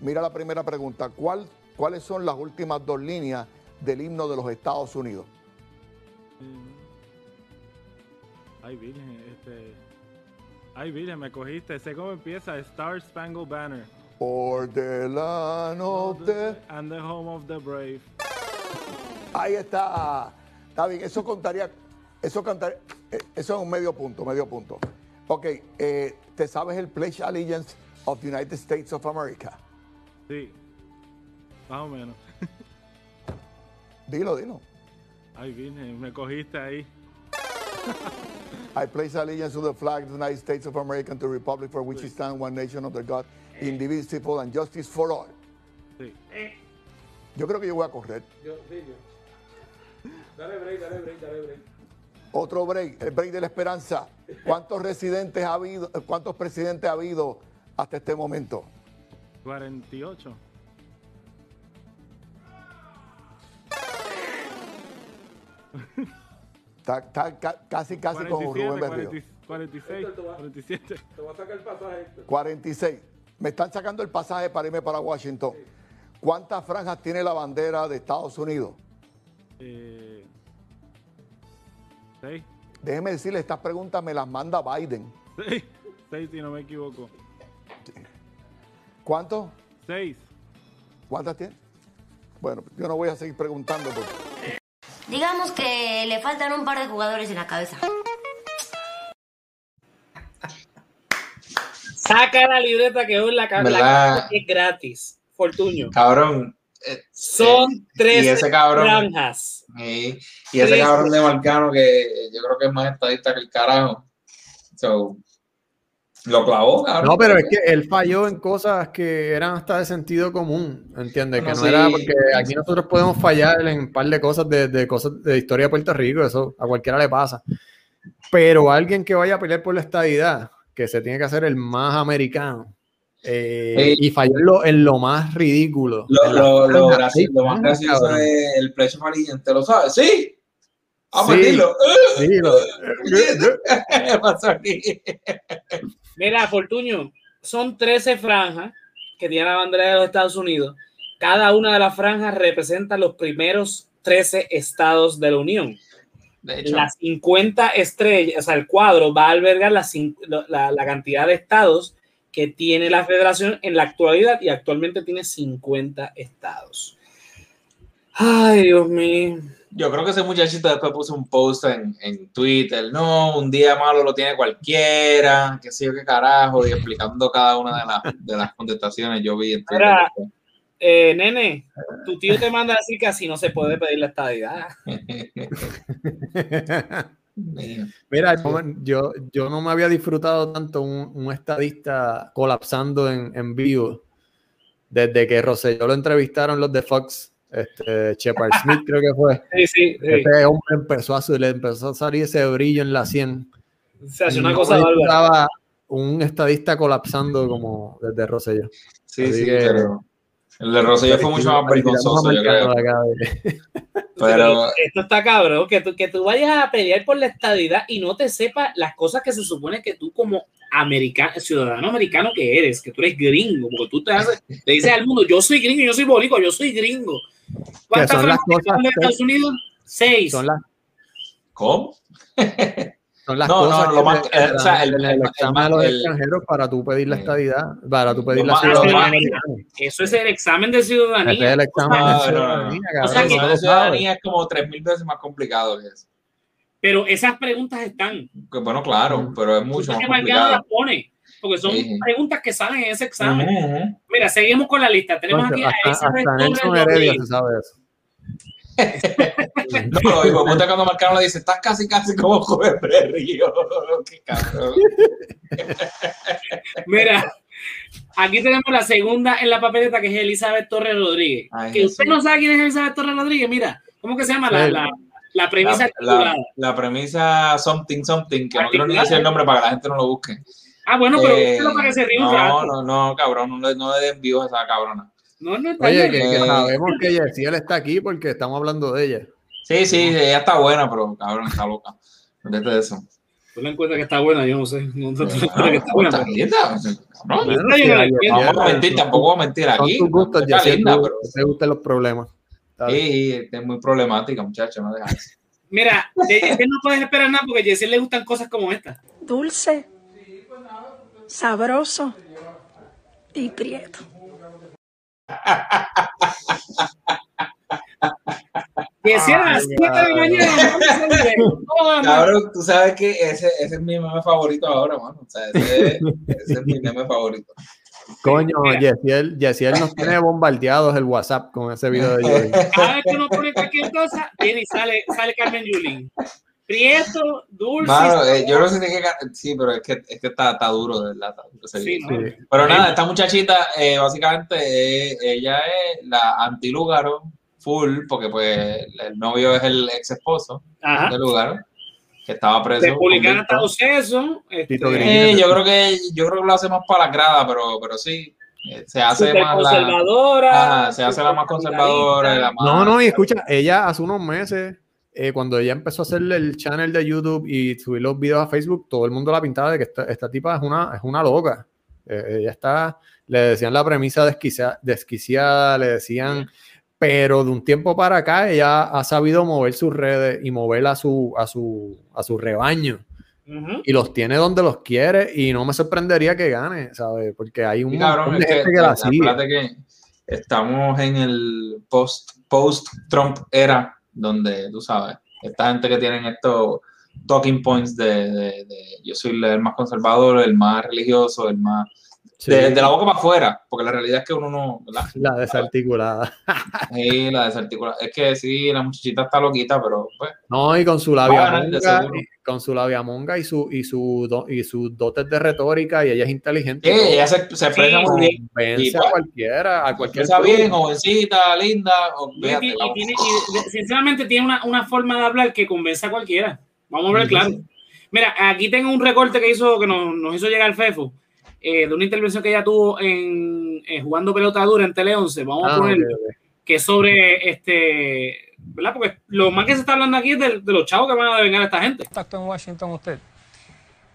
Mira la primera pregunta. ¿Cuál, ¿Cuáles son las últimas dos líneas del himno de los Estados Unidos? Ay, Virgen, este. Ay, Virgen, me cogiste. Sé cómo empieza Star Spangled Banner. For the land of the... And the home of the brave. Ahí está. Está bien, eso contaría eso cantar, eh, eso es un medio punto, medio punto. Ok, eh, ¿te sabes el Pledge Allegiance of the United States of America? Sí, más o menos. dilo, dilo. Ay, vine, me cogiste ahí. I place allegiance to the flag of the United States of America and to the republic for which it stands, one nation under God, indivisible and justice for all. Sí. Yo creo que yo voy a correr. Yo, sí, yo. Dale break, dale break, dale break. Otro break, el break de la esperanza. ¿Cuántos residentes ha habido, cuántos presidentes ha habido hasta este momento? 48. Está, casi, casi como Rubén Berrío. 46, 47. Te voy a sacar el pasaje. 46. Me están sacando el pasaje para irme para Washington. ¿Cuántas franjas tiene la bandera de Estados Unidos? Eh, Déjeme decirle, estas preguntas me las manda Biden. Seis, seis si no me equivoco. ¿Cuánto? Seis. ¿Cuántas tiene? Bueno, yo no voy a seguir preguntando. Digamos que le faltan un par de jugadores en la cabeza. Saca la libreta que hoy la cabeza es gratis. Fortunio. Cabrón, son tres y ese cabrón, y ese cabrón de Marcano que yo creo que es más estadista que el carajo. lo clavó, cabrón. No, pero es que él falló en cosas que eran hasta de sentido común, ¿entiendes? que no era porque aquí nosotros podemos fallar en un par de cosas de, de cosas de historia de Puerto Rico, eso a cualquiera le pasa. Pero alguien que vaya a pelear por la estadidad, que se tiene que hacer el más americano, eh, y falló en lo, más ridículo. Lo, lo, lo, más gracioso es el precio amarillante, ¿lo sabes? Sí. Vamos a decirlo. ¿Qué pasó aquí? Mira, Fortuño, son 13 franjas que tiene la bandera de los Estados Unidos. Cada una de las franjas representa los primeros 13 estados de la Unión. De hecho. Las 50 estrellas, o sea, el cuadro va a albergar la, la, la cantidad de estados que tiene la federación en la actualidad y actualmente tiene 50 estados. Ay, Dios mío. Yo creo que ese muchachito después puso un post en, en Twitter, no, un día malo lo tiene cualquiera, qué sé yo qué carajo, y explicando cada una de, las de las contestaciones yo vi en Twitter. eh, nene, tu tío te manda a decir que así no se puede pedir la estadidad. Mira, yo, yo no me había disfrutado tanto un, un estadista colapsando en, en, vivo desde que Rosselló lo entrevistaron los de Fox, este, Shepard Smith creo que fue. Sí, sí, sí. Este hombre empezó a, le empezó a salir ese brillo en la sien. Se hace una cosa estaba un estadista colapsando como desde Rosselló. Sí, Así sí, que, pero el de Rosselló fue mucho más vergonzoso, yo creo. Pero esto está cabrón, que tú, que tú vayas a pelear por la estadidad y no te sepas las cosas que se supone que tú como americano, ciudadano americano que eres, que tú eres gringo, porque tú te, haces, te dices al mundo, yo soy gringo, yo soy boricua, yo soy gringo. ¿Cuántas son las cosas de Estados Unidos? Seis. Son las... ¿Cómo? Son las no, cosas no, lo más, el, o sea, el, el, el examen a los extranjeros para tú pedir la estadidad, para tú pedir la ciudadanía. Eso es el examen de ciudadanía. Ese es el examen de ciudadanía. O sea, que la ciudadanía es como tres mil veces más complicado que eso. Pero esas preguntas están. Que, bueno, claro, pero es mucho más complicado. las pone? Porque son sí. preguntas que salen en ese examen. Uh -huh. Mira, seguimos con la lista. Tenemos aquí a hasta, hasta Nelson Heredia se sabe eso. no, hijo puta cuando Marcano le dice, estás casi casi como joven de Río. Qué cabrón. Mira, aquí tenemos la segunda en la papeleta que es Elizabeth Torres Rodríguez. Ay, que usted sí. no sabe quién es Elizabeth Torres Rodríguez, mira, ¿cómo que se llama? La, la, la premisa la, la, la, premisa something something, que no quiero ni decir el nombre para que la gente no lo busque. Ah, bueno, pero eh, lo para que se ríe No, no, no, cabrón, no le, no le den views a esa cabrona. No, no está Oye, que, que, sabemos que Yesiel está aquí porque estamos hablando de ella. Sí, sí, ella está buena, pero cabrón, está loca. Vete de eso. Tú le encuentras que está buena, yo no sé. No, no, no, que está buena. Está linda. No, no, no, no, mentir, tampoco voy a mentir aquí. Son tus gustos, está linda, pero... te gustan los problemas. Sí, es muy problemática, muchacho, no dejas. Mira, de Yesiel no puedes esperar nada porque a Yesiel le gustan cosas como esta. Dulce, sabroso y prieto. Que a las 7 de la mañana. Cabrón, tú sabes que ese, ese es mi meme favorito ahora, mano. O sea, ese, ese es mi meme favorito. Coño, Yesiel, Yesiel nos tiene bombardeados el WhatsApp con ese video de Yuli. Cada vez que uno pone cualquier cosa, viene y sale, sale Carmen Yulín. Prieto, dulce. Mano, eh, yo no sé qué. Sí, pero es que, es que está, está duro, de verdad. Está sí, no. Pero nada, esta muchachita, eh, básicamente, eh, ella es la antilúgaro full, porque pues el novio es el ex esposo de Lugaro, que estaba preso. Republicana los sesos. Este, eh, yo creo que yo creo que lo hace más para la grada, pero, pero sí. Se hace Super más conservadora. La, se hace la más conservadora. La más, no, no, y escucha, ella hace unos meses eh, cuando ella empezó a hacer el channel de YouTube y subir los videos a Facebook, todo el mundo la pintaba de que esta, esta tipa es una, es una loca. Eh, ella está, le decían la premisa desquiciada, desquiciada le decían, pero de un tiempo para acá ella ha sabido mover sus redes y mover a su, a su, a su rebaño. Uh -huh. Y los tiene donde los quiere y no me sorprendería que gane, ¿sabes? Porque hay un cabrón, montón de gente que, que la sigue. Que estamos en el post, post Trump era donde, tú sabes, esta gente que tienen estos talking points de, de, de, yo soy el más conservador, el más religioso, el más... Sí. De, de, la boca para afuera, porque la realidad es que uno no... ¿verdad? La desarticulada. Sí, la desarticulada. Es que sí, la muchachita está loquita, pero pues... No, y con su labia monga, con su labia monga y, su, y, su, y sus dotes de retórica, y ella es inteligente. Sí, ella se, se expresa sí, muy bien. Vence a cualquiera, a cualquier... Está bien, jovencita, linda. O, y, tiene, y, sinceramente tiene una, una forma de hablar que convence a cualquiera. Vamos a ver, claro. Mira, aquí tengo un recorte que hizo que nos, nos hizo llegar Fefo eh, de una intervención que ella tuvo en, en, jugando pelota dura en Tele 11. Vamos ah, a poner okay, okay. que sobre este ¿verdad? Porque lo más que se está hablando aquí es de, los chavos que van a devengar a esta gente. ¿Está en Washington usted?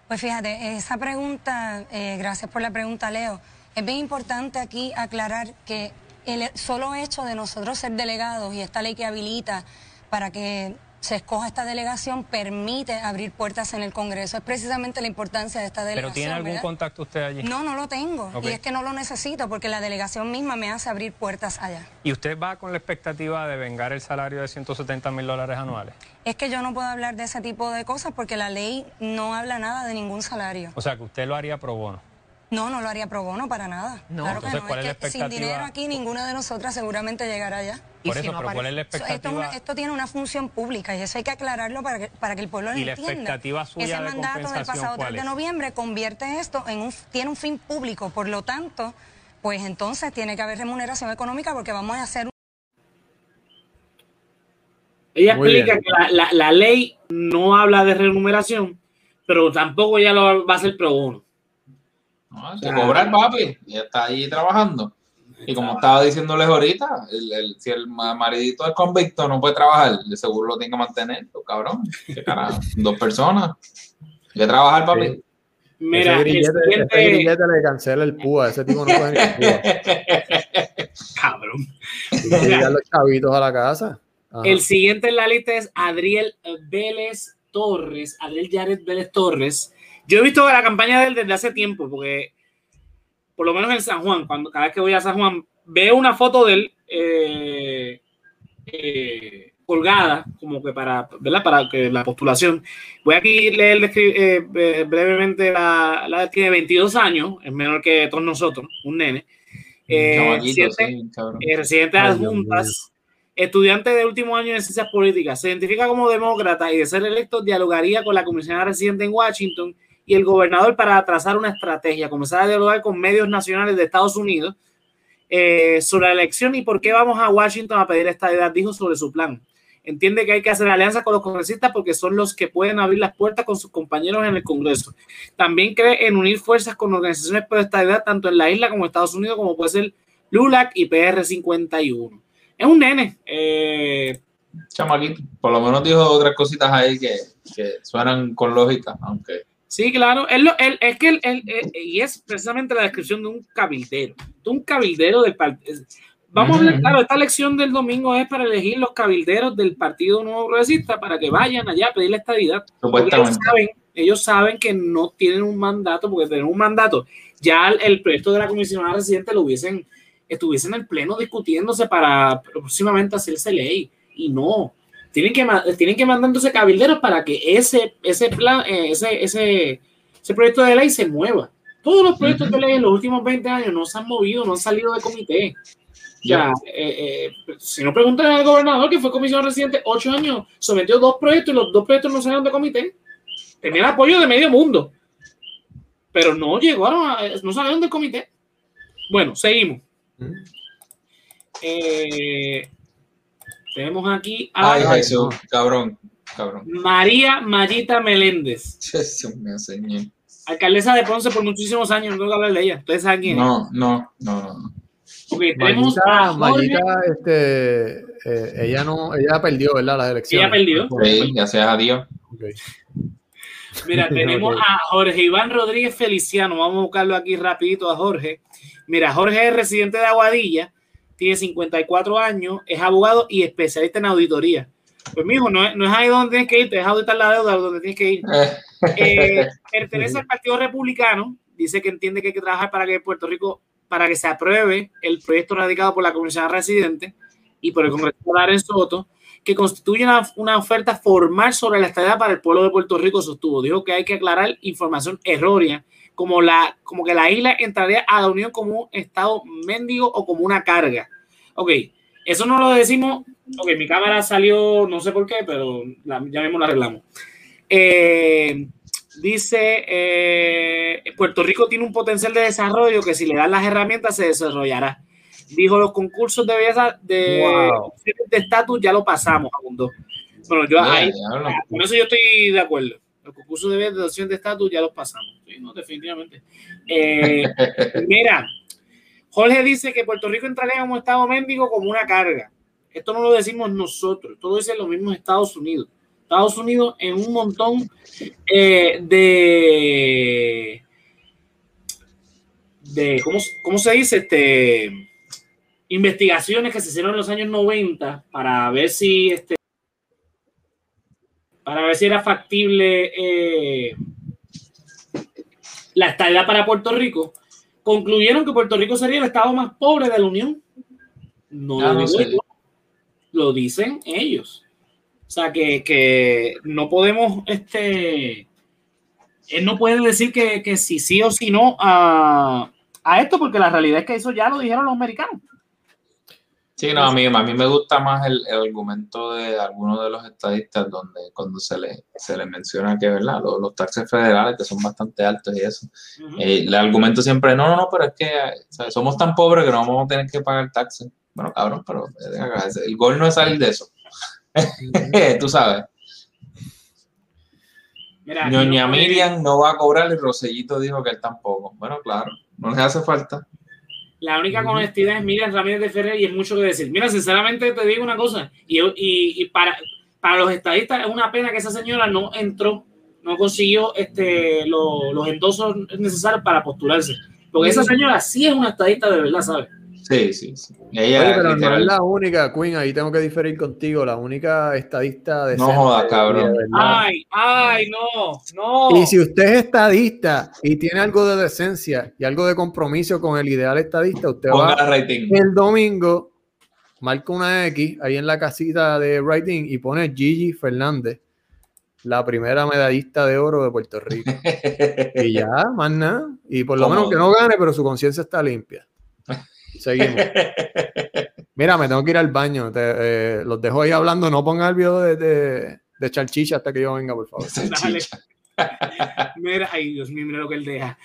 Pues fíjate, esa pregunta, eh, gracias por la pregunta, Leo. Es bien importante aquí aclarar que el solo hecho de nosotros ser delegados y esta ley que habilita para que se escoja esta delegación permite abrir puertas en el Congreso. Es precisamente la importancia de esta delegación. ¿Pero tiene algún contacto usted allí? No, no lo tengo. Y es que no lo necesito porque la delegación misma me hace abrir puertas allá. ¿Y usted va con la expectativa de vengar el salario de 170 mil dólares anuales? Es que yo no puedo hablar de ese tipo de cosas porque la ley no habla nada de ningún salario. O sea, que usted lo haría pro bono. No, no lo haría pro bono para nada. No. Claro Entonces, ¿cuál es, la expectativa? Sin dinero aquí, ninguna de nosotras seguramente llegará allá. Por eso, pero ¿cuál es la expectativa? Esto, tiene una función pública y eso hay que aclararlo para que, para que el pueblo lo entienda. ¿Y la expectativa suya Ese mandato del pasado 3 de noviembre convierte esto en un, tiene un fin público, por lo tanto, pues entonces tiene que haber remuneración económica porque vamos a hacer Ella explica que la, la, ley no habla de remuneración, pero tampoco ya lo va a hacer pro bono. No, se cobra el papi, y está ahí trabajando. Y como estaba diciéndoles ahorita, el, si el maridito es convicto no puede trabajar, de seguro lo tiene que mantener, pues, cabrón. ¿Qué carajo? Dos personas. Hay que trabajar, papi. Mira, ese grillete, ese le cancela el púa, ese tipo no puede ni el púa. Cabrón. los chavitos a la casa. El siguiente en la lista es Adriel Vélez Torres, Adriel Jared Vélez Torres. Yo he visto la campaña de él desde hace tiempo, porque por lo menos en San Juan, cuando cada vez que voy a San Juan, veo una foto de él eh, eh, colgada, como que para, ¿verdad? Para que la postulación. Voy aquí a leer eh, brevemente la, la tiene 22 años, es menor que todos nosotros, un nene. residente, de adjuntas, estudiante de último año de ciencias políticas, se identifica como demócrata y de ser electo dialogaría con la comisionada residente en Washington y el gobernador para trazar una estrategia, comenzar a dialogar con medios nacionales de Estados Unidos eh, sobre la elección y por qué vamos a Washington a pedir esta edad, dijo sobre su plan. Entiende que hay que hacer alianza con los congresistas porque son los que pueden abrir las puertas con sus compañeros en el Congreso. También cree en unir fuerzas con organizaciones por esta edad, tanto en la isla como en Estados Unidos, como puede ser LULAC y PR51. Es un nene. Eh, Chamaquito, por lo menos dijo otras cositas ahí que, que suenan con lógica, aunque Sí, claro. Él, es que él, y es precisamente la descripción de un cabildero, de un cabildero del partido. Vamos a ver, claro, esta elección del domingo es para elegir los cabilderos del Partido Nuevo Progresista para que vayan allá a pedir la estadidad. Ellos saben, ellos saben que no tienen un mandato, porque tienen un mandato. Ya el, proyecto de la comisionada residente lo hubiesen, estuviesen en el pleno discutiéndose para próximamente hacerse ley. Y no, tienen que, tienen que mandar entonces cabilderos para que ese, ese plan, eh, ese, ese, ese proyecto de ley se mueva. Todos los proyectos de ley en los últimos 20 años no se han movido, no han salido de comité. Ya, eh, eh, si no preguntan al gobernador, que fue comisión residente, ocho años, sometió dos proyectos y los dos proyectos no salieron de comité. Tenía el apoyo de medio mundo, pero no llegaron, a, no salieron del comité. Bueno, seguimos. Eh, tenemos aquí a Ay, Jesús, cabrón, cabrón. María Mayita Meléndez. Dios mío, señor. Alcaldesa de Ponce por muchísimos años, no tengo que hablar de ella. ¿Ustedes saben quién no, No, no, no. Okay, tenemos Mayita, Mayita este, eh, ella no, ella perdió, ¿verdad? Las elecciones. Ella perdió. Sí, gracias a Dios. Okay. Mira, tenemos a Jorge Iván Rodríguez Feliciano. Vamos a buscarlo aquí rapidito a Jorge. Mira, Jorge es residente de Aguadilla tiene 54 años, es abogado y especialista en auditoría. Pues mijo, no es, no es ahí donde tienes que ir, te dejas auditar la deuda donde tienes que ir. Eh, pertenece al Partido Republicano, dice que entiende que hay que trabajar para que Puerto Rico, para que se apruebe el proyecto radicado por la Comisión Residente y por el Congreso de Soto, que constituye una, una, oferta formal sobre la estadía para el pueblo de Puerto Rico, sostuvo. Dijo que hay que aclarar información errónea como, la, como que la isla entraría a la Unión como un estado mendigo o como una carga. Ok, eso no lo decimos. Ok, mi cámara salió, no sé por qué, pero ya mismo la arreglamos. Eh, dice, eh, Puerto Rico tiene un potencial de desarrollo que si le dan las herramientas se desarrollará. Dijo, los concursos de belleza de estatus ya lo pasamos, Bueno, yo ahí, con eso yo estoy de acuerdo. Los concursos de adopción de estatus ya los pasamos. Sí, no, definitivamente. Eh, mira, Jorge dice que Puerto Rico entraría como estado mendigo como una carga. Esto no lo decimos nosotros, todo dice lo mismo Estados Unidos. Estados Unidos en un montón eh, de, de ¿cómo, ¿cómo, se dice? Este, investigaciones que se hicieron en los años 90 para ver si este, para ver si era factible eh, la estabilidad para Puerto Rico, concluyeron que Puerto Rico sería el estado más pobre de la Unión. No, ah, lo, lo dicen ellos. O sea, que, no podemos, este, él no puede decir que, que sí, sí o sí no a, a esto, porque la realidad es que eso ya lo dijeron los americanos. Sí, no, a mí, a mí me gusta más el, argumento de algunos de los estadistas donde cuando se le, se le menciona que, ¿verdad? Los, taxes federales que son bastante altos y eso. Eh, el argumento siempre, no, no, no, pero es que somos tan pobres que no vamos a tener que pagar taxes. Bueno, cabrón, pero eh, el gol no es salir de eso. Tú sabes. Mira, Ñoña Miriam no va a cobrar y Rosellito dijo que él tampoco. Bueno, claro, no les hace falta. La única honestidad es Miriam Ramírez de Ferrer y es mucho que decir. Mira, sinceramente te digo una cosa, y, y, para, para los estadistas es una pena que esa señora no entró, no consiguió este, los endosos necesarios para postularse. Porque esa señora sí es una estadista de verdad, ¿sabes? Sí, sí, sí. Ella, pero no es la única, Queen, ahí tengo que diferir contigo, la única estadista de No jodas, cabrón. Ay, ay, no, no. Y si usted es estadista y tiene algo de decencia y algo de compromiso con el ideal estadista, usted va el domingo, marca una X ahí en la casita de writing y pone Gigi Fernández, la primera medallista de oro de Puerto Rico. y ya, más nada. Y por lo menos que no gane, pero su conciencia está limpia. Seguimos. Mira, me tengo que ir al baño. Eh, los dejo ahí hablando. No pongan el video de, de, de Charchicha hasta que yo venga, por favor. mira, ay Dios mío, mira lo que él deja.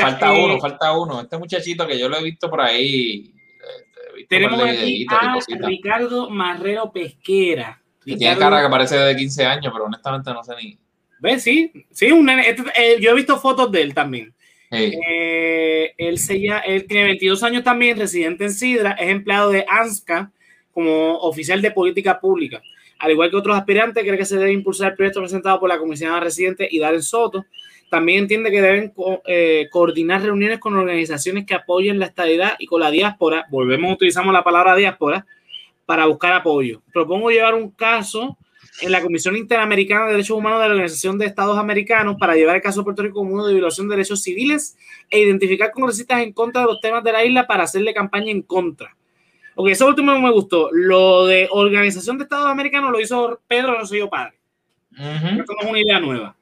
falta eh, uno, falta uno. Este muchachito que yo lo he visto por ahí. Eh, tenemos aquí a Ricardo Marrero Pesquera. tiene cara que parece de 15 años, pero honestamente no sé ni. ¿Ves? Sí, sí, un este, yo he visto fotos de él también. Eh, él, se él tiene 22 años también, residente en Sidra, es empleado de ANSCA como oficial de política pública. Al igual que otros aspirantes, cree que se debe impulsar el proyecto presentado por la comisionada residente y Darren Soto. También entiende que deben eh, coordinar reuniones con organizaciones que apoyen la estabilidad y con la diáspora. Volvemos, utilizamos la palabra diáspora para buscar apoyo. Propongo llevar un caso en la Comisión Interamericana de Derechos Humanos de la Organización de Estados Americanos para llevar el caso de Puerto Rico como uno de violación de derechos civiles e identificar congresistas en contra de los temas de la isla para hacerle campaña en contra. Ok, eso último me gustó. Lo de Organización de Estados Americanos lo hizo Pedro Rosselló Padre. Esto no es una idea nueva.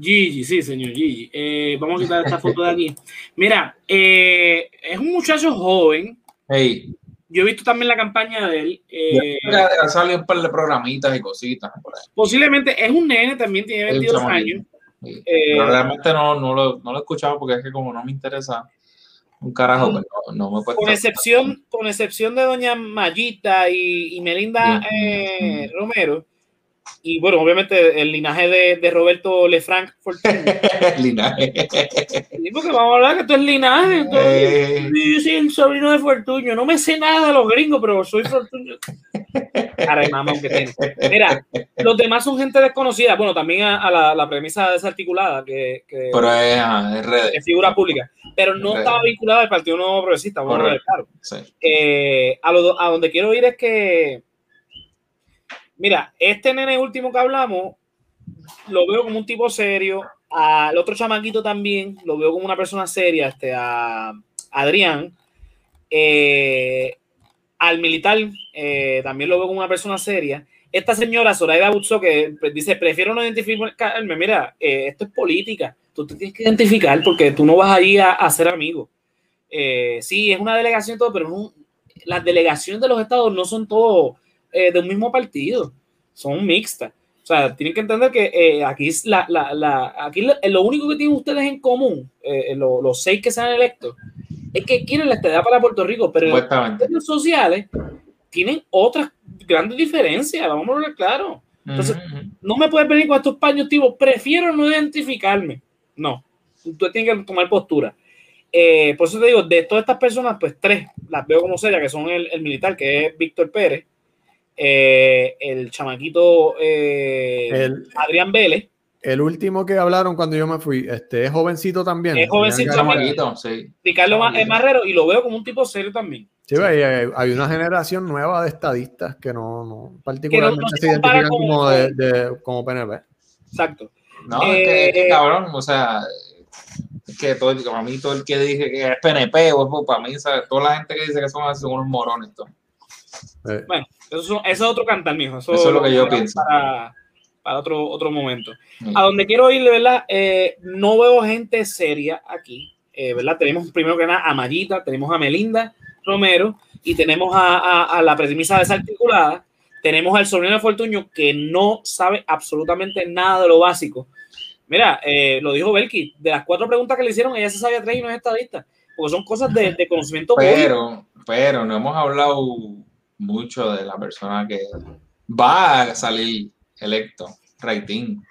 Gigi, sí, señor Gigi. Eh, vamos a quitar esta foto de aquí. Mira, eh, es un muchacho joven. Hey yo he visto también la campaña de él. Eh, ha salido un par de programitas y cositas. Posiblemente es un nene, también tiene 22 años. Eh, pero realmente no, no, lo, no lo he escuchado porque es que como no me interesa un carajo, pues no, me Con excepción, con excepción de doña Mayita y, Melinda eh, Romero, y bueno, obviamente el linaje de, de Roberto Lefranc Fortuño. linaje. Sí, porque vamos a hablar que esto es linaje. Eh. Yo soy el sobrino de Fortuño. No me sé nada de los gringos, pero soy Fortuño. Caray, mamá, que tiene. Mira, los demás son gente desconocida. Bueno, también a, la, la, premisa desarticulada, que, que, pero es, es, figura pública. Pero no estaba vinculada al Partido Nuevo Progresista. Vamos a ver, claro. Sí. Eh, a, lo, a donde quiero ir es que Mira, este nene último que hablamos, lo veo como un tipo serio. Al otro chamaquito también, lo veo como una persona seria, este, a Adrián. Eh, al militar eh, también lo veo como una persona seria. Esta señora, Zoraida Butzo, que dice, prefiero no identificarme, mira, eh, esto es política, tú te tienes que identificar porque tú no vas ahí a, a ser amigo. sí, es una delegación todo, pero las delegaciones de los estados no son todos eh, de un mismo partido, son mixtas. O sea, tienen que entender que eh, aquí, es la, la, la, aquí lo único que tienen ustedes en común, eh, los seis que se han electo, es que quieren la estabilidad para Puerto Rico, pero los sociales tienen otras grandes diferencias, vamos a ver claro. Entonces, no me puedes venir con estos paños tipo, prefiero no identificarme. No, tú tienes que tomar postura. Eh, por eso te digo, de todas estas personas, pues tres las veo como serias, que son el, militar, que es Víctor Pérez, eh, el chamaquito eh, Adrián Vélez. El último que hablaron cuando yo me fui, este es jovencito también. Es jovencito también. Sí. Ricardo Marrero, y lo veo como un tipo serio tambibién. Sí, Hay, una generación nueva de estadistas que no, no particularmente se, identifican como, de, como PNP. Exacto. No, es, que, es cabrón, o sea, que todo, para mí todo el que dice que es PNP, o para mí, toda la gente que dice que son, son unos morones. Eh. Bueno, eso, es otro cantar, mijo. Eso, es lo que yo pienso. Para, para otro, otro momento. A donde quiero ir, ¿verdad? Eh, no veo gente seria aquí, eh, ¿verdad? Tenemos primero que nada a Mayita, tenemos a Melinda Romero y tenemos a, a, la premisa desarticulada. Tenemos al sobrino de Fortuño que no sabe absolutamente nada de lo básico Mira, eh, lo dijo Belki, de las cuatro preguntas que le hicieron, ella se sabía tres y no es estadista, porque son cosas de, de conocimiento. Pero, pero no hemos hablado mucho de la persona que va a salir electo, Raitín.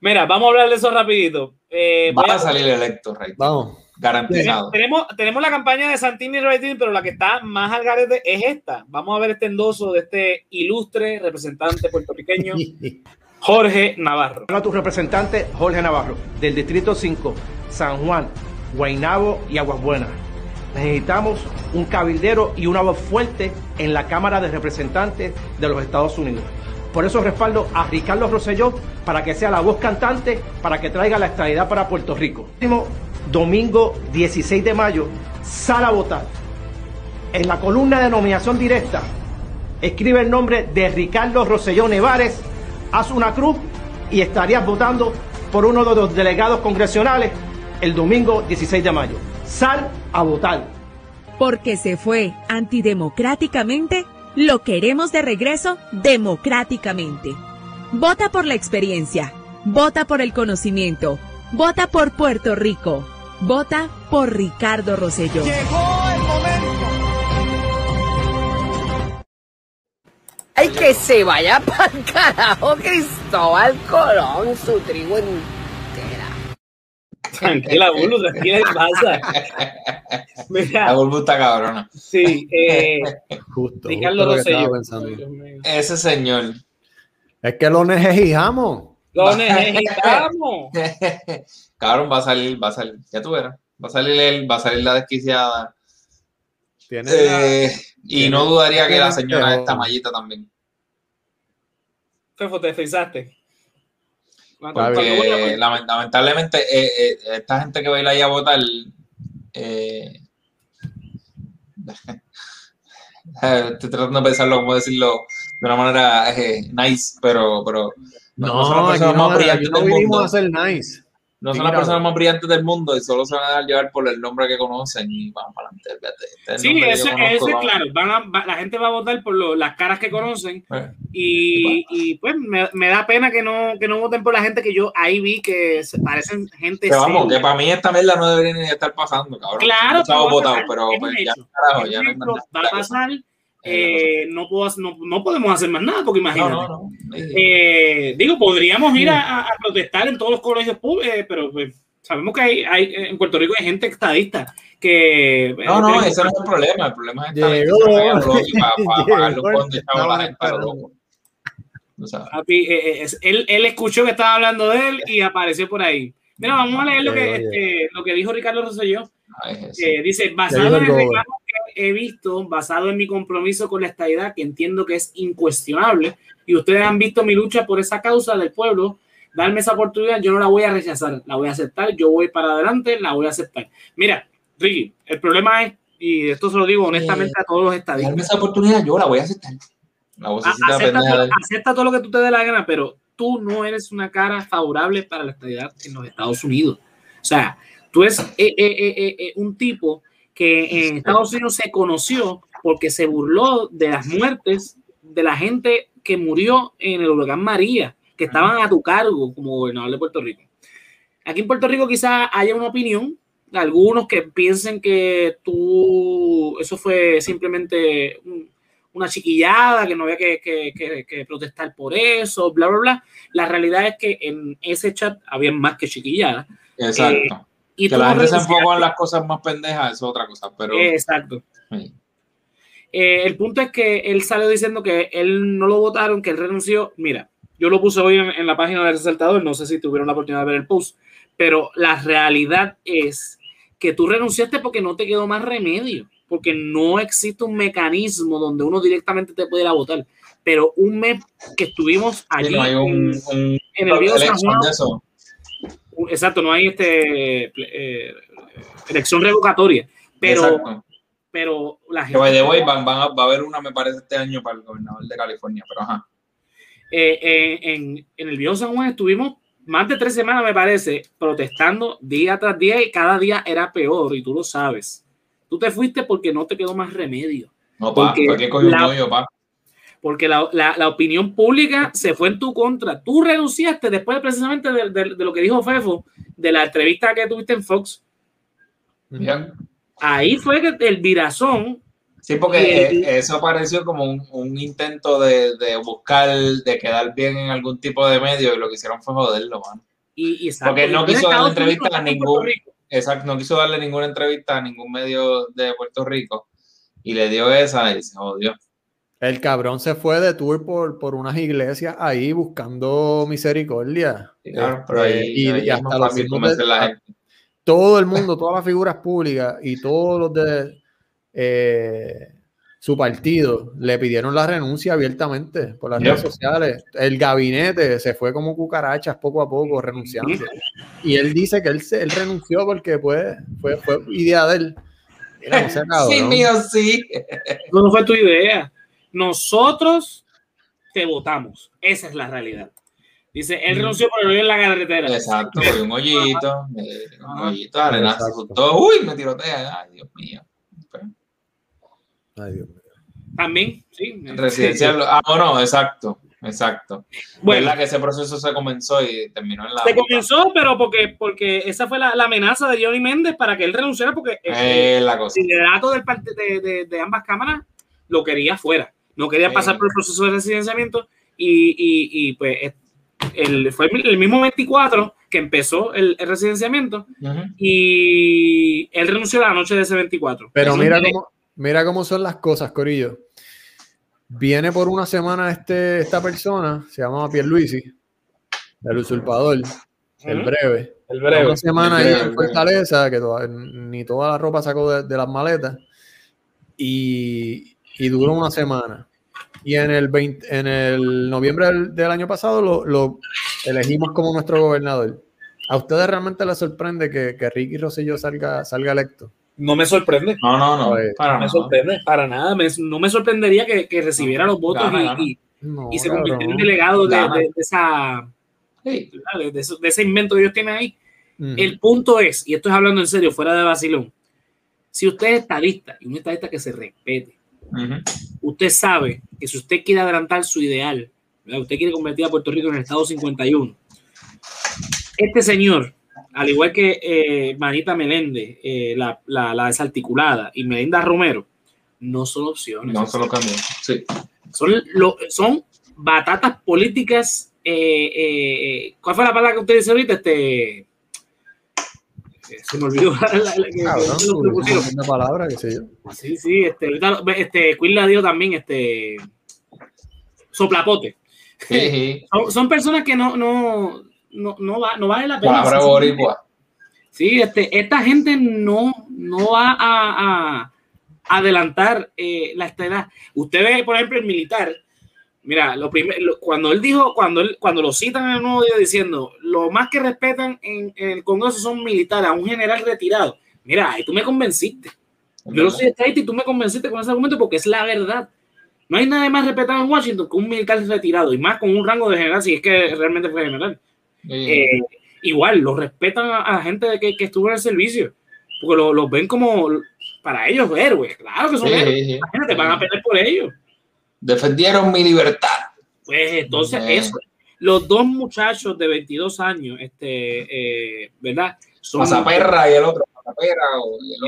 Mira, vamos a hablar de eso rapidito. Eh, va a, salir electo, Raitín. Vamos. Garantizado. Tenemos, tenemos la campaña de Santini y Raitín, pero la que está más al garete es esta. Vamos a ver este endoso de este ilustre representante puertorriqueño Jorge Navarro. A tu representante, Jorge Navarro, del Distrito 5, San Juan, Guainabo y Aguas Buenas. Necesitamos un cabildero y una voz fuerte en la Cámara de Representantes de los Estados Unidos. Por eso respaldo a Ricardo Rosselló para que sea la voz cantante para que traiga la estabilidad para Puerto Rico. Último domingo 16 de mayo, sal a votar. En la columna de nominación directa, escribe el nombre de Ricardo Rosselló Nevares haz una cruz y estarías votando por uno de los delegados congresionales el domingo 16 de mayo. Sal a votar. Porque se fue antidemocráticamente, lo queremos de regreso democráticamente. Vota por la experiencia, vota por el conocimiento, vota por Puerto Rico, vota por Ricardo Rosselló. Llegó el momento Ay, que se vaya para el carajo Cristóbal Colón, su tribu entera. Tranquila, Bulbo, tranquila, ¿qué pasa? Mira, la Bulbo está cabrona. Sí, eh, justo. Ricardo Rosselló. Ese señor. Es que lo necesitamos. Lo necesitamos. cabrón, va a salir, va a salir. Ya tú verás. Va a salir él, va a salir la desquiciada. ¿Tiene eh, y no dudaría que la señora esta mallita también. Fefo, te frisaste. Porque lamentablemente eh, eh, esta gente que va a ir ahí a votar eh, estoy tratando de pensarlo, como decirlo de una manera nice, pero, pero no, no, mundo. A ser nice. No son las personas más brillantes del mundo y solo se van a dar llevar por el nombre que conocen y van para adelante. Este sí, eso, es claro. la gente va a votar por las caras que conocen eh, y, pues me, da pena que no, que no voten por la gente que yo ahí vi que se parecen gente. Que vamos, que para mí esta merda no debería ni estar pasando, cabrón. Claro, no votado, pero pues, ya, carajo, ya no va a pasar eh, no, puedo, no, no, podemos hacer más nada, porque imagínate. Eh, digo, podríamos ir a, protestar en todos los colegios públicos, eh, pero pues, sabemos que hay, hay, en Puerto Rico hay gente estadista que... No, no, ese no es el problema, el problema es él, él escuchó que estaba hablando de él y apareció por ahí. Mira, vamos a leer lo que, este, lo que dijo Ricardo Rosselló. Dice, basado en el he visto basado en mi compromiso con la estabilidad, que entiendo que es incuestionable, y ustedes han visto mi lucha por esa causa del pueblo, darme esa oportunidad, yo no la voy a rechazar, la voy a aceptar, yo voy para adelante, la voy a aceptar. Mira, Ricky, el problema es, y esto se lo digo honestamente a todos los estadistas. Darme esa oportunidad, yo la voy a aceptar. acepta, todo, acepta todo lo que tú te dé la gana, pero tú no eres una cara favorable para la estabilidad en los Estados Unidos. O sea, tú eres eh, eh, eh, un tipo que en Estados Unidos se conoció porque se burló de las muertes de la gente que murió en el huracán María, que estaban a tu cargo como gobernador de Puerto Rico. Aquí en Puerto Rico quizá haya una opinión, algunos que piensen que tú, eso fue simplemente una chiquillada, que no había que, que, protestar por eso, bla, bla, bla. La realidad es que en ese chat había más que chiquillada. Exacto. Y que la gente se enfoca en las cosas más pendejas, es otra cosa, pero... Exacto. Eh, el punto es que él salió diciendo que él no lo votaron, que él renunció. Mira, yo lo puse hoy en, la página del resaltador, no sé si tuvieron la oportunidad de ver el post, pero la realidad es que tú renunciaste porque no te quedó más remedio, porque no existe un mecanismo donde uno directamente te pudiera votar. Pero un mes que estuvimos allí en, el viejo San Juan, exacto, no hay este eh, elección revocatoria, pero pero la gente. Que de van, van a, va a haber una, me parece, este año para el gobernador de California, pero ajá. Eh, eh, en, en, el viejo San Juan estuvimos más de tres semanas, me parece, protestando día tras día y cada día era peor, y tú lo sabes. Tú te fuiste porque no te quedó más remedio. No, pa, porque qué cogió un pa? Porque la, la, la, opinión pública se fue en tu contra. Tú renunciaste después precisamente de, de, de, lo que dijo Fefo, de la entrevista que tuviste en Fox. Bien ahí fue que el virazón. Sí, porque eso pareció como un, intento de, buscar, de quedar bien en algún tipo de medio y lo que hicieron fue joderlo, mano. Y, porque no quiso darle entrevista a ningún. Exacto, no quiso darle ninguna entrevista a ningún medio de Puerto Rico y le dio esa y se jodió. El cabrón se fue de tour por, por unas iglesias ahí buscando misericordia. claro, pero ahí, y, hasta los de, la gente todo el mundo, todas las figuras públicas y todos los de eh, su partido le pidieron la renuncia abiertamente por las redes sociales. El gabinete se fue como cucarachas poco a poco renunciando. Y él dice que él, él renunció porque pues, fue, fue idea de él. sí, mío, sí. No fue tu idea. Nosotros te votamos. Esa es la realidad. Dice, él renunció por vivir en la carretera. Exacto, por un hoyito, un hoyito, arenazo, todo, uy, me tirotea, ay, Dios mío. Ay, Dios mío. También, sí. Residencial, ah, no, exacto, exacto. Bueno, la que ese proceso se comenzó y terminó en la. Se comenzó, pero porque, porque esa fue la, la, amenaza de Johnny Méndez para que él renunciara, porque eh, la cosa. el liderato del de, de, de, ambas cámaras lo quería fuera. No quería pasar por el proceso de residenciamiento y, y, y pues el, fue el mismo 24 que empezó el, residenciamiento y él renunció la noche de ese 24. Pero mira cómo, mira cómo son las cosas, Corillo. Viene por una semana este, esta persona, se llama Pierluisi, el usurpador, el breve. El breve. Una semana ahí en Fortaleza, que ni toda la ropa sacó de, las maletas, y, y duró una semana y en el, en el noviembre del, año pasado lo, elegimos como nuestro gobernador. ¿A ustedes realmente les sorprende que, que Ricky Rosselló salga, salga electo? No me sorprende. No, no, no. para no me sorprende, para nada. no me sorprendería que, recibiera los votos y, se convirtiera en delegado de, esa, de, ese, invento que ellos tienen ahí. El punto es, y esto es hablando en serio, fuera de vacilón, si usted es estadista y un estadista que se respete, Usted sabe que si usted quiere adelantar su ideal, usted quiere convertir a Puerto Rico en el Estado 51, este señor, al igual que eh, Manita Meléndez, eh, la, la, desarticulada, y Melinda Romero, no son opciones. No solo cambian. Sí. Son, lo, son batatas políticas. Eh, ¿Cuál fue la palabra que usted dice ahorita? Este se me olvidó la, la, palabra, qué sé yo. Sí, sí, este, este, Queen la dio también, este, soplapote. son, personas que no, no, no, no, va, no vale la pena. Sí, este, esta gente no, no va a, a adelantar eh, la estela. Usted ve, por ejemplo, el militar, Mira, lo primero, cuando él dijo, cuando él, cuando lo citan en el nuevo día diciendo, lo más que respetan en, el Congreso son militares, a un general retirado. Mira, ahí tú me convenciste. Yo no soy estadista y tú me convenciste con ese argumento porque es la verdad. No hay nada más respetado en Washington que un militar retirado y más con un rango de general, si es que realmente fue general. Eh, igual, lo respetan a, la gente de que, que, estuvo en el servicio, porque los lo ven como para ellos héroes. Claro que son héroes. Imagínate, van a pelear por ellos defendieron mi libertad. Pues entonces eso, los dos muchachos de 22 años, este, eh, ¿verdad? Son, perra y el otro,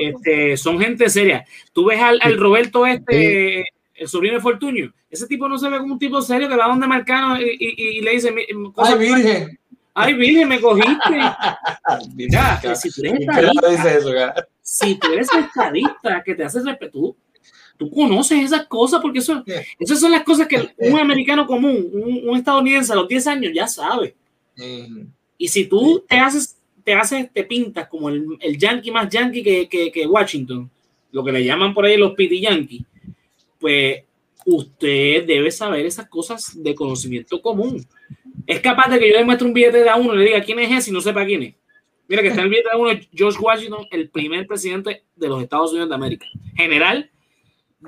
Este, son gente seria. Tú ves al, al Roberto este, el sobrino de Fortuño, ese tipo no se ve como un tipo serio que va donde Marcano y, y, le dice Ay, virgen. Ay, Billy, me cogiste. Mira, si tú eres estadista, si tú eres estadista que te haces respeto, tú, conoces esas cosas porque eso, esas son las cosas que un americano común, un, estadounidense a los 10 años ya sabe. Y si tú te haces, te haces, te pintas como el, el yankee más yankee que, que, que, Washington, lo que le llaman por ahí los piti yankee, pues usted debe saber esas cosas de conocimiento común. Es capaz de que yo le muestre un billete de a uno y le diga quién es ese y no sepa quién es. Mira que está el billete de a uno, George Washington, el primer presidente de los Estados Unidos de América. General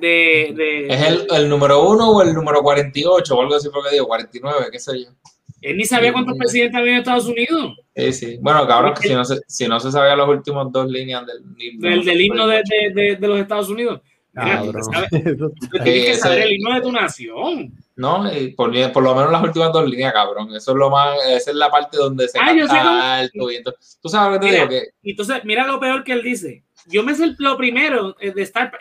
de... de ¿Es el, el, número uno o el número 48 o algo así porque digo? 49, qué sé yo. Él ni sabía cuántos presidentes había en Estados Unidos. Sí, sí. Bueno, cabrón, si no se, si no se sabía las últimas dos líneas del himno. Del, del himno de, de, de, los Estados Unidos. Mira, tienes que saber el himno de tu nación. No, y por, por, lo menos las últimas dos líneas, cabrón. Eso es lo más, esa es la parte donde se ah, canta alto. Y entonces, tú sabes lo que te digo. Que... Entonces, mira lo peor que él dice yo me sé lo primero eh, de Star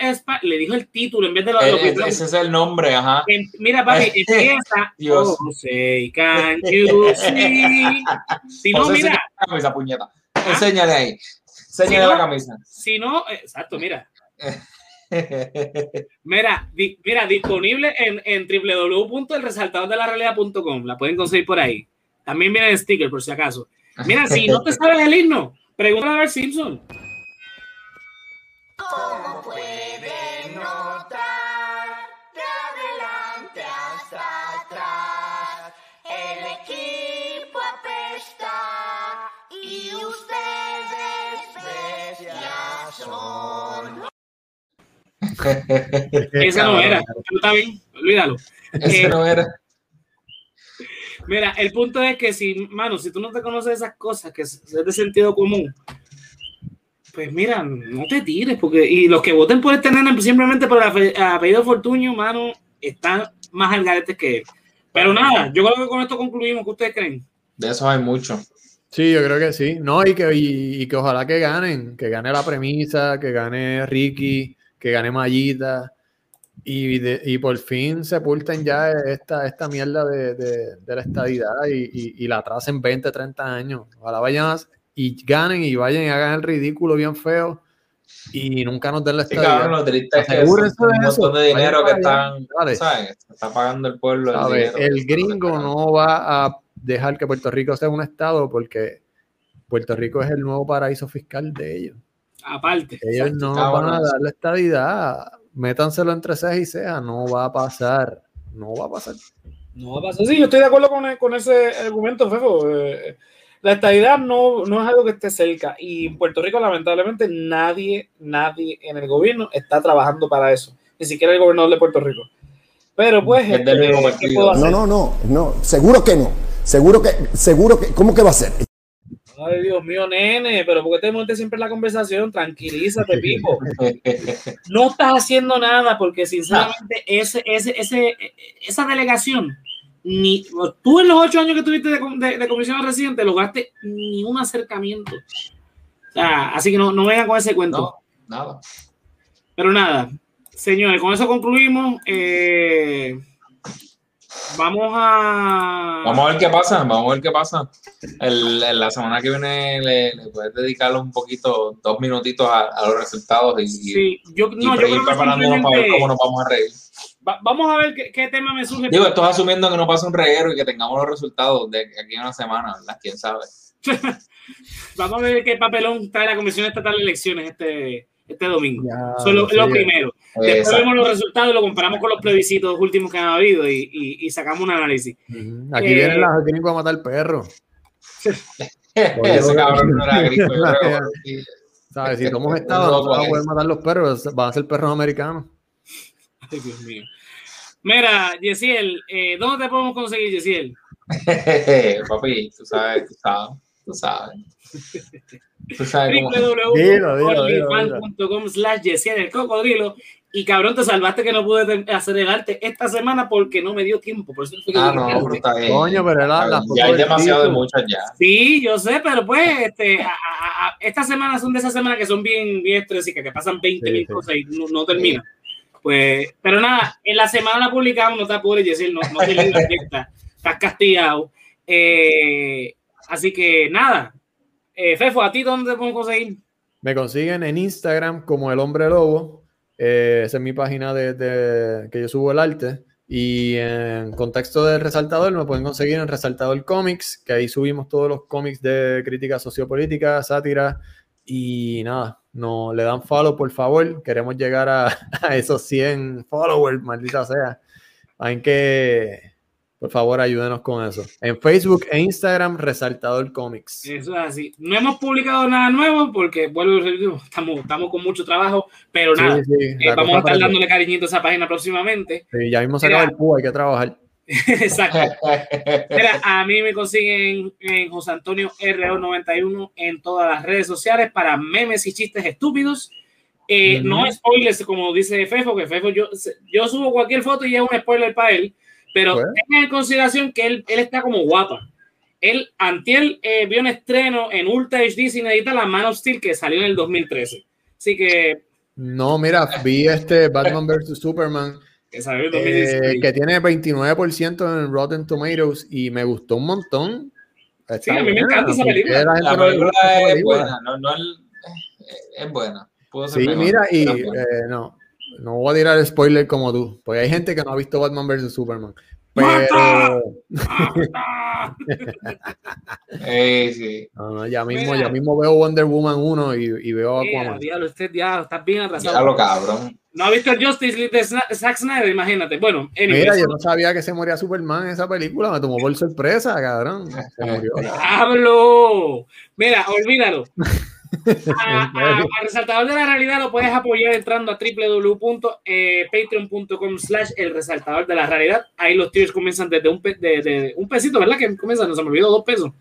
le dijo el título en vez de lo, lo que Ese es el nombre, ajá. mira, papi, empieza. Dios. Oh, say, can you see? Si no, mira. La camisa, puñeta. ¿Ah? Enséñale ahí. Enséñale si la camisa. Si no, exacto, mira. mira, mira, disponible en, en www.elresaltadordelarealidad.com. La pueden conseguir por ahí. También viene el sticker, por si acaso. Mira, si no te sabes el himno, pregúntale a ver Simpson. Como puede notar, de adelante hasta atrás, el equipo apesta y ustedes bestias son. Esa no era, está bien, olvídalo. Esa eh, no era. Mira, el punto es que si, mano, si tú no te conoces esas cosas que es de sentido común, pues mira, no te tires, porque y los que voten por este nene simplemente por el apellido Fortuño, mano, están más al que él. Pero nada, yo creo que con esto concluimos. ¿Qué ustedes creen? De eso hay mucho. Sí, yo creo que sí. No, y que, y, que ojalá que ganen, que gane la premisa, que gane Ricky, que gane Mayita. Y, y por fin sepulten ya esta, esta mierda de, de, de la estadidad y, y, la tracen 20, 30 años. Ojalá vayan y ganen y vayan y hagan el ridículo bien feo y nunca nos den la estadía. Sí, claro, lo triste es que es un montón de dinero que están, ¿sabes? Está pagando el pueblo. El, el gringo no va a dejar que Puerto Rico sea un estado porque Puerto Rico es el nuevo paraíso fiscal de ellos. Aparte. Ellos no van a dar la estadidad. Métanselo entre cejas y cejas. No va a pasar. No va a pasar. No va a pasar. Sí, yo estoy de acuerdo con, con ese argumento, Fefo. Eh, la estabilidad no, no es algo que esté cerca y en Puerto Rico lamentablemente nadie, nadie en el gobierno está trabajando para eso, ni siquiera el gobernador de Puerto Rico. Pero pues, este, no, no, no, no, seguro que no, seguro que, seguro que, ¿cómo que va a ser? Ay, Dios mío, nene, pero ¿por qué te montes siempre en la conversación? Tranquilízate, Pipo. No estás haciendo nada porque, sinceramente, ese, ese, ese, esa delegación ni tú en los ocho años que tuviste de, de, comisión residente lograste ni un acercamiento. O sea, así que no, no vengan con ese cuento. No, nada. Pero nada, señores, con eso concluimos. Eh, vamos a. Vamos a ver qué pasa. Vamos a ver qué pasa. El, la semana que viene le, le puedes dedicar un poquito, dos minutitos a, los resultados y, sí, yo, no, yo preparándonos para ver cómo nos vamos a reír vamos a ver qué, tema me surge. Digo, esto asumiendo que no pase un reguero y que tengamos los resultados de aquí en una semana, ¿verdad? ¿Quién sabe? vamos a ver qué papelón trae la Comisión Estatal de Elecciones este, este domingo. Eso es lo, primero. Después vemos los resultados, lo comparamos con los plebiscitos últimos que han habido y, y, sacamos un análisis. Aquí eh, vienen las que a matar el perro. Ese cabrón no era grifo, ¿Sabes? Si somos estados, no vamos a poder matar los perros, van a ser perros americanos. Ay, Dios mío. Mira, Yesiel, eh, ¿dónde te podemos conseguir, Yesiel? Papi, tú sabes, tú sabes, tú sabes. www.onlyfans.com slash Yesiel el cocodrilo y cabrón, te salvaste que no pude hacer el arte esta semana porque no me dio tiempo. Por eso ah, no, pero está bien. Coño, pero la, ya hay demasiado de muchas ya. Sí, yo sé, pero pues este, estas semanas son de esas semanas que son bien, bien estresicas, que pasan 20 mil cosas y no, no terminan. Pues, pero nada, en la semana la publicamos, no te apures, decir, no, no te estás castigado. Eh, Así que nada. Eh, Fefo, ¿a ti dónde te podemos conseguir? Me consiguen en Instagram como El Hombre Lobo. Eh, esa es mi página de, que yo subo el arte. Y en contexto del Resaltador me pueden conseguir en Resaltador Comics, que ahí subimos todos los cómics de crítica sociopolítica, sátira y nada, no le dan follow por favor. Queremos llegar a, a esos 100 followers, maldita sea. Hay que por favor, ayúdenos con eso. En Facebook e Instagram, Resaltador Comics. Eso es así. No hemos publicado nada nuevo porque, bueno, estamos, estamos con mucho trabajo, pero nada. Eh, vamos a estar dándole cariñito a esa página próximamente. Sí, ya mismo sacado el PU, hay que trabajar. Exacto. Mira, a mí me consiguen en José Antonio RO91 en todas las redes sociales para memes y chistes estúpidos. Eh, no spoilers, como dice Fefo, que Fefo, yo, yo subo cualquier foto y es un spoiler para él pero tengan en consideración que él, él está como guapa. Él, Antiel, eh, vio un estreno en Ultra HD sin editar La Man of Steel que salió en el 2013. Así que. No, mira, vi este Batman vs Superman. Que salió en 2016. Eh, que tiene 29% en Rotten Tomatoes y me gustó un montón. sí, a mí me encanta esa película. La película es buena, no, no, es buena. Sí, mira, y eh, no, no voy a tirar spoiler como tú, porque hay gente que no ha visto Batman vs Superman. Pero. Sí. ya, mismo, ya mismo veo Wonder Woman 1 y, y veo Aquaman. Diablo, usted ya está bien atrasado. Diablo, cabrón. No ha visto el Justice League de Zack Snyder, imagínate. Bueno, Mira, yo no sabía que se moría Superman en esa película, me tomó por sorpresa, cabrón. Se murió. ¡Diablo! Mira, olvídalo. a, Resaltador de la Realidad lo puedes apoyar entrando a www.patreon.com slash el Resaltador de la Realidad. Ahí los tiers comienzan desde un, de, un pesito, ¿verdad? Que comienzan, no se me olvidó, dos pesos.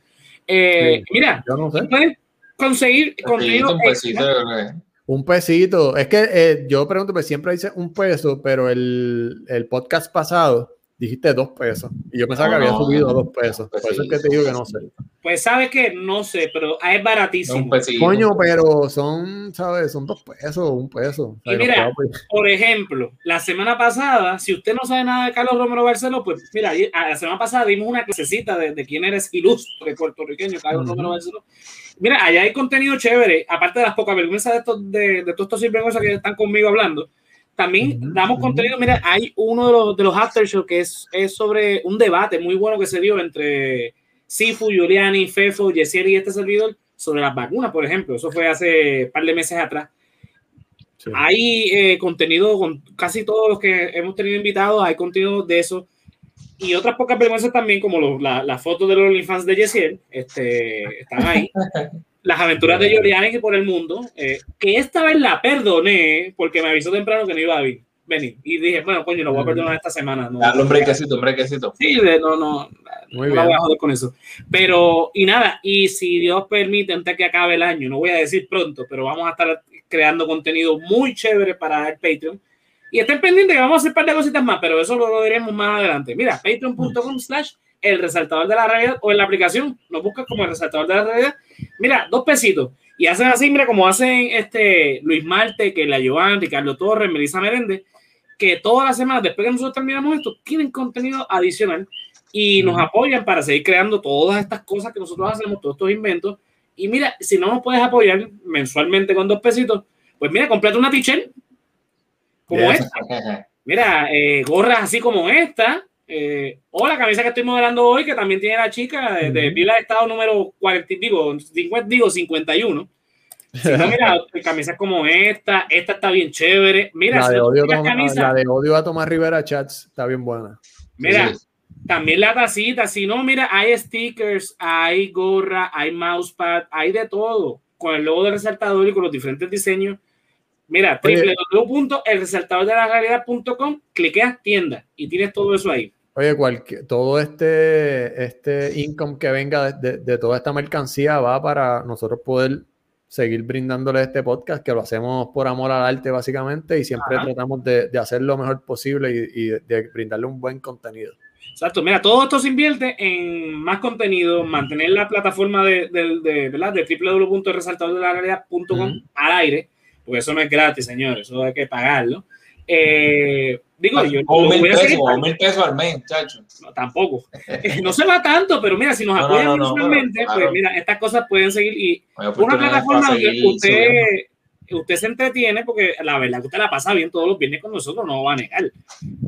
Eh, mira, no puedes conseguir Un pesito, un pesito. Es que eh, yo pregunto, pues siempre dice un peso, pero el, el podcast pasado dijiste dos pesos. Y yo pensaba que había subido a dos pesos. Por eso es que te digo que no sé. Pues sabes que no sé, pero es baratísimo. Coño, pero son, ¿sabes? Son dos pesos, un peso. y mira, por ejemplo, la semana pasada, si usted no sabe nada de Carlos Romero Barceló, pues mira, la semana pasada dimos una clasecita de, de quién eres ilustre puertorriqueño, Carlos Romero Barceló. Mira, allá hay contenido chévere, aparte de las pocas vergüenzas de, estos, de, de todos estos sinvergüenzas que están conmigo hablando también damos contenido. Mira, hay uno de los, de los aftershows que es, es sobre un debate muy bueno que se dio entre Sifu, Giuliani, Fefo, Yesieri y este servidor sobre las vacunas, por ejemplo. Eso fue hace un par de meses atrás. Hay eh, contenido con casi todos los que hemos tenido invitados, hay contenido de eso. Y otras pocas vergüenzas también, como las la, la fotos de los OnlyFans de Yesiel, este, están ahí. Las aventuras de Giuliani por el mundo, eh, que esta vez la perdoné porque me avisó temprano que no iba a venir. Y dije, bueno, coño, lo voy a perdonar esta semana. No, Dale un brequecito, un brequecito. Sí, no, no, Muy no voy a joder con eso. Pero, y nada, y si Dios permite, antes que acabe el año, no voy a decir pronto, pero vamos a estar creando contenido muy chévere para el Patreon. Y estén pendientes que vamos a hacer un par de cositas más, pero eso lo, lo diremos más adelante. Mira, patreon.com slash el resaltador de la realidad o en la aplicación, lo buscas como el resaltador de la realidad. Mira, dos pesitos. Y hacen así, mira, como hacen este Luis Marte, que la Joan, Ricardo Torres, Melissa Meréndez, que todas las semanas, después que nosotros terminamos esto, tienen contenido adicional y nos apoyan para seguir creando todas estas cosas que nosotros hacemos, todos estos inventos. Y mira, si no nos puedes apoyar mensualmente con dos pesitos, pues mira, completa una t como esta. Mira, eh, gorras así como esta, eh, o la camisa que estoy modelando hoy, que también tiene la chica de, de Vila de Estado número 40, digo, 50, digo 51. Si no, mira, camisas como esta, esta está bien chévere. Mira, la de, odio, la de odio a Tomás Rivera Chats está bien buena. Mira, también la tacita. Si no, mira, hay stickers, hay gorra, hay mousepad, hay de todo. Con el logo del resaltador y con los diferentes diseños. Mira, www.elresaltadordelarrealidad.com, cliqueas tienda y tienes todo eso ahí. Oye, cualquier, todo este, este income que venga de, de, toda esta mercancía va para nosotros poder seguir brindándole este podcast, que lo hacemos por amor al arte básicamente y siempre tratamos de, de, hacer lo mejor posible y, y, de brindarle un buen contenido. Exacto, mira, todo esto se invierte en más contenido, mantener la plataforma de, de, de, de, de www.resaltadordelarrealidad.com al aire porque eso no es gratis, señores, eso hay que pagarlo. Eh, digo, yo. O mil pesos, o mil pesos al mes, chacho. No, tampoco. no se va tanto, pero mira, si nos apoyan no, pues mira, estas cosas pueden seguir. Y una plataforma donde usted, usted se entretiene, porque la verdad que usted la pasa bien todos los viernes con nosotros, no va a negar.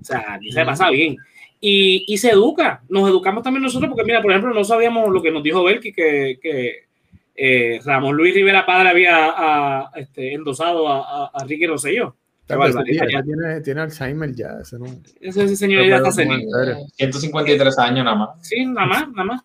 O sea, aquí se pasa bien. Y, y, se educa, nos educamos también nosotros, porque mira, por ejemplo, no sabíamos lo que nos dijo Belki, que, que eh, Ramón Luis Rivera Padre había a, este, endosado a, a, Ricky Rosselló. tiene, tiene, Alzheimer ya. Ese, no, ese señor ya está 153 años nada más. Sí, nada más, nada más.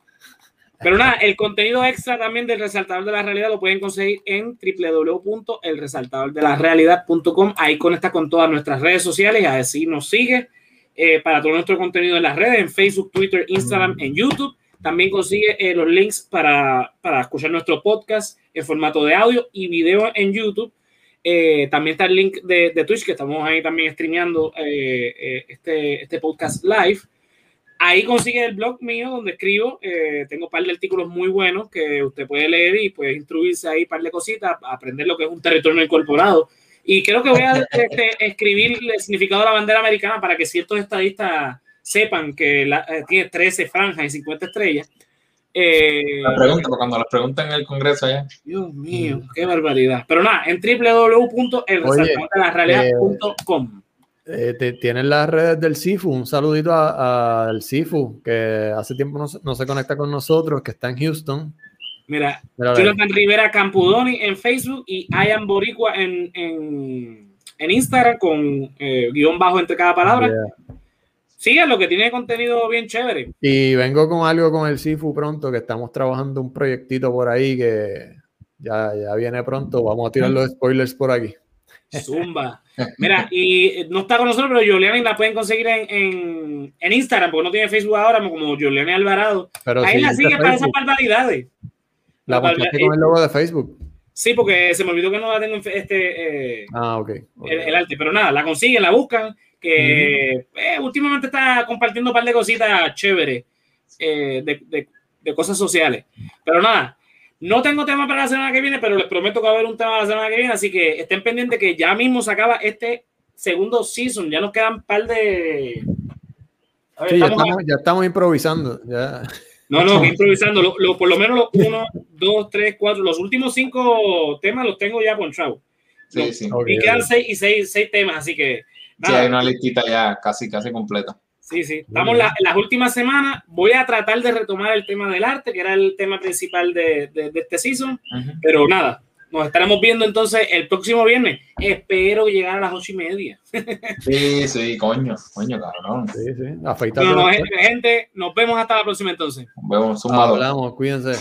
Pero nada, el contenido extra también del resaltador de la realidad lo pueden conseguir en www.elresaltadordelarrealidad.com. Ahí conecta con todas nuestras redes sociales y así nos sigue eh, para todo nuestro contenido en las redes, en Facebook, Twitter, Instagram, en YouTube. También consigue eh, los links para, para, escuchar nuestro podcast en formato de audio y video en YouTube. Eh, también está el link de, de, Twitch, que estamos ahí también streameando este, este podcast live. Ahí consigue el blog mío donde escribo. tengo un par de artículos muy buenos que usted puede leer y puede instruirse ahí un par de cositas, aprender lo que es un territorio incorporado y creo que voy a este, escribir el significado de la bandera americana para que ciertos estadistas sepan que la, eh, tiene 13 franjas y 50 estrellas. Eh, la pregunta, cuando las preguntan en el Congreso allá. Dios mío, qué barbaridad. Pero nada, en www.elresaltadorelarrealidad.com. Eh, tienen las redes del CIFU, un saludito al CIFU, que hace tiempo no, no, se conecta con nosotros, que está en Houston. Mira, Jonathan Rivera Campudoni en Facebook y Ian Boricua en, en, Instagram con eh, guion bajo entre cada palabra. Yeah. Lo que tiene contenido bien chévere. Y vengo con algo con el Sifu pronto, que estamos trabajando un proyectito por ahí que ya, ya viene pronto. Vamos a tirar los spoilers por aquí. Zumba. Mira, y no está con nosotros, pero Juliani la pueden conseguir en, Instagram, porque no tiene Facebook ahora, como Juliani Alvarado. Ahí la sigue para esas barbaridades. La pusiste con el logo de Facebook. Sí, porque se me olvidó que no la tengo en este. Eh, ah, ok. El, arte, pero nada, la consiguen, la buscan. Que eh, últimamente está compartiendo un par de cositas chéveres eh, de, de, cosas sociales. Pero nada, no tengo tema para la semana que viene, pero les prometo que va a haber un tema la semana que viene. Así que estén pendientes que ya mismo se acaba este segundo season. Ya nos quedan un par de. sí, ya, estamos, ya estamos improvisando. Ya. No, no, improvisando. Lo, por lo menos los uno, dos, tres, cuatro, los últimos cinco temas los tengo ya ponchados. Sí, sí. y quedan seis y seis, seis, temas, así que. Sí, hay una listita ya casi, casi completa. Sí, sí. Estamos en las últimas semanas. Voy a tratar de retomar el tema del arte, que era el tema principal de, de, este season. Pero nada, nos estaremos viendo entonces el próximo viernes. Espero llegar a las ocho y media. Sí, sí, coño, coño, cabrón. Sí, sí. No, gente, nos vemos hasta la próxima entonces. Nos vemos, Hablamos, cuídense.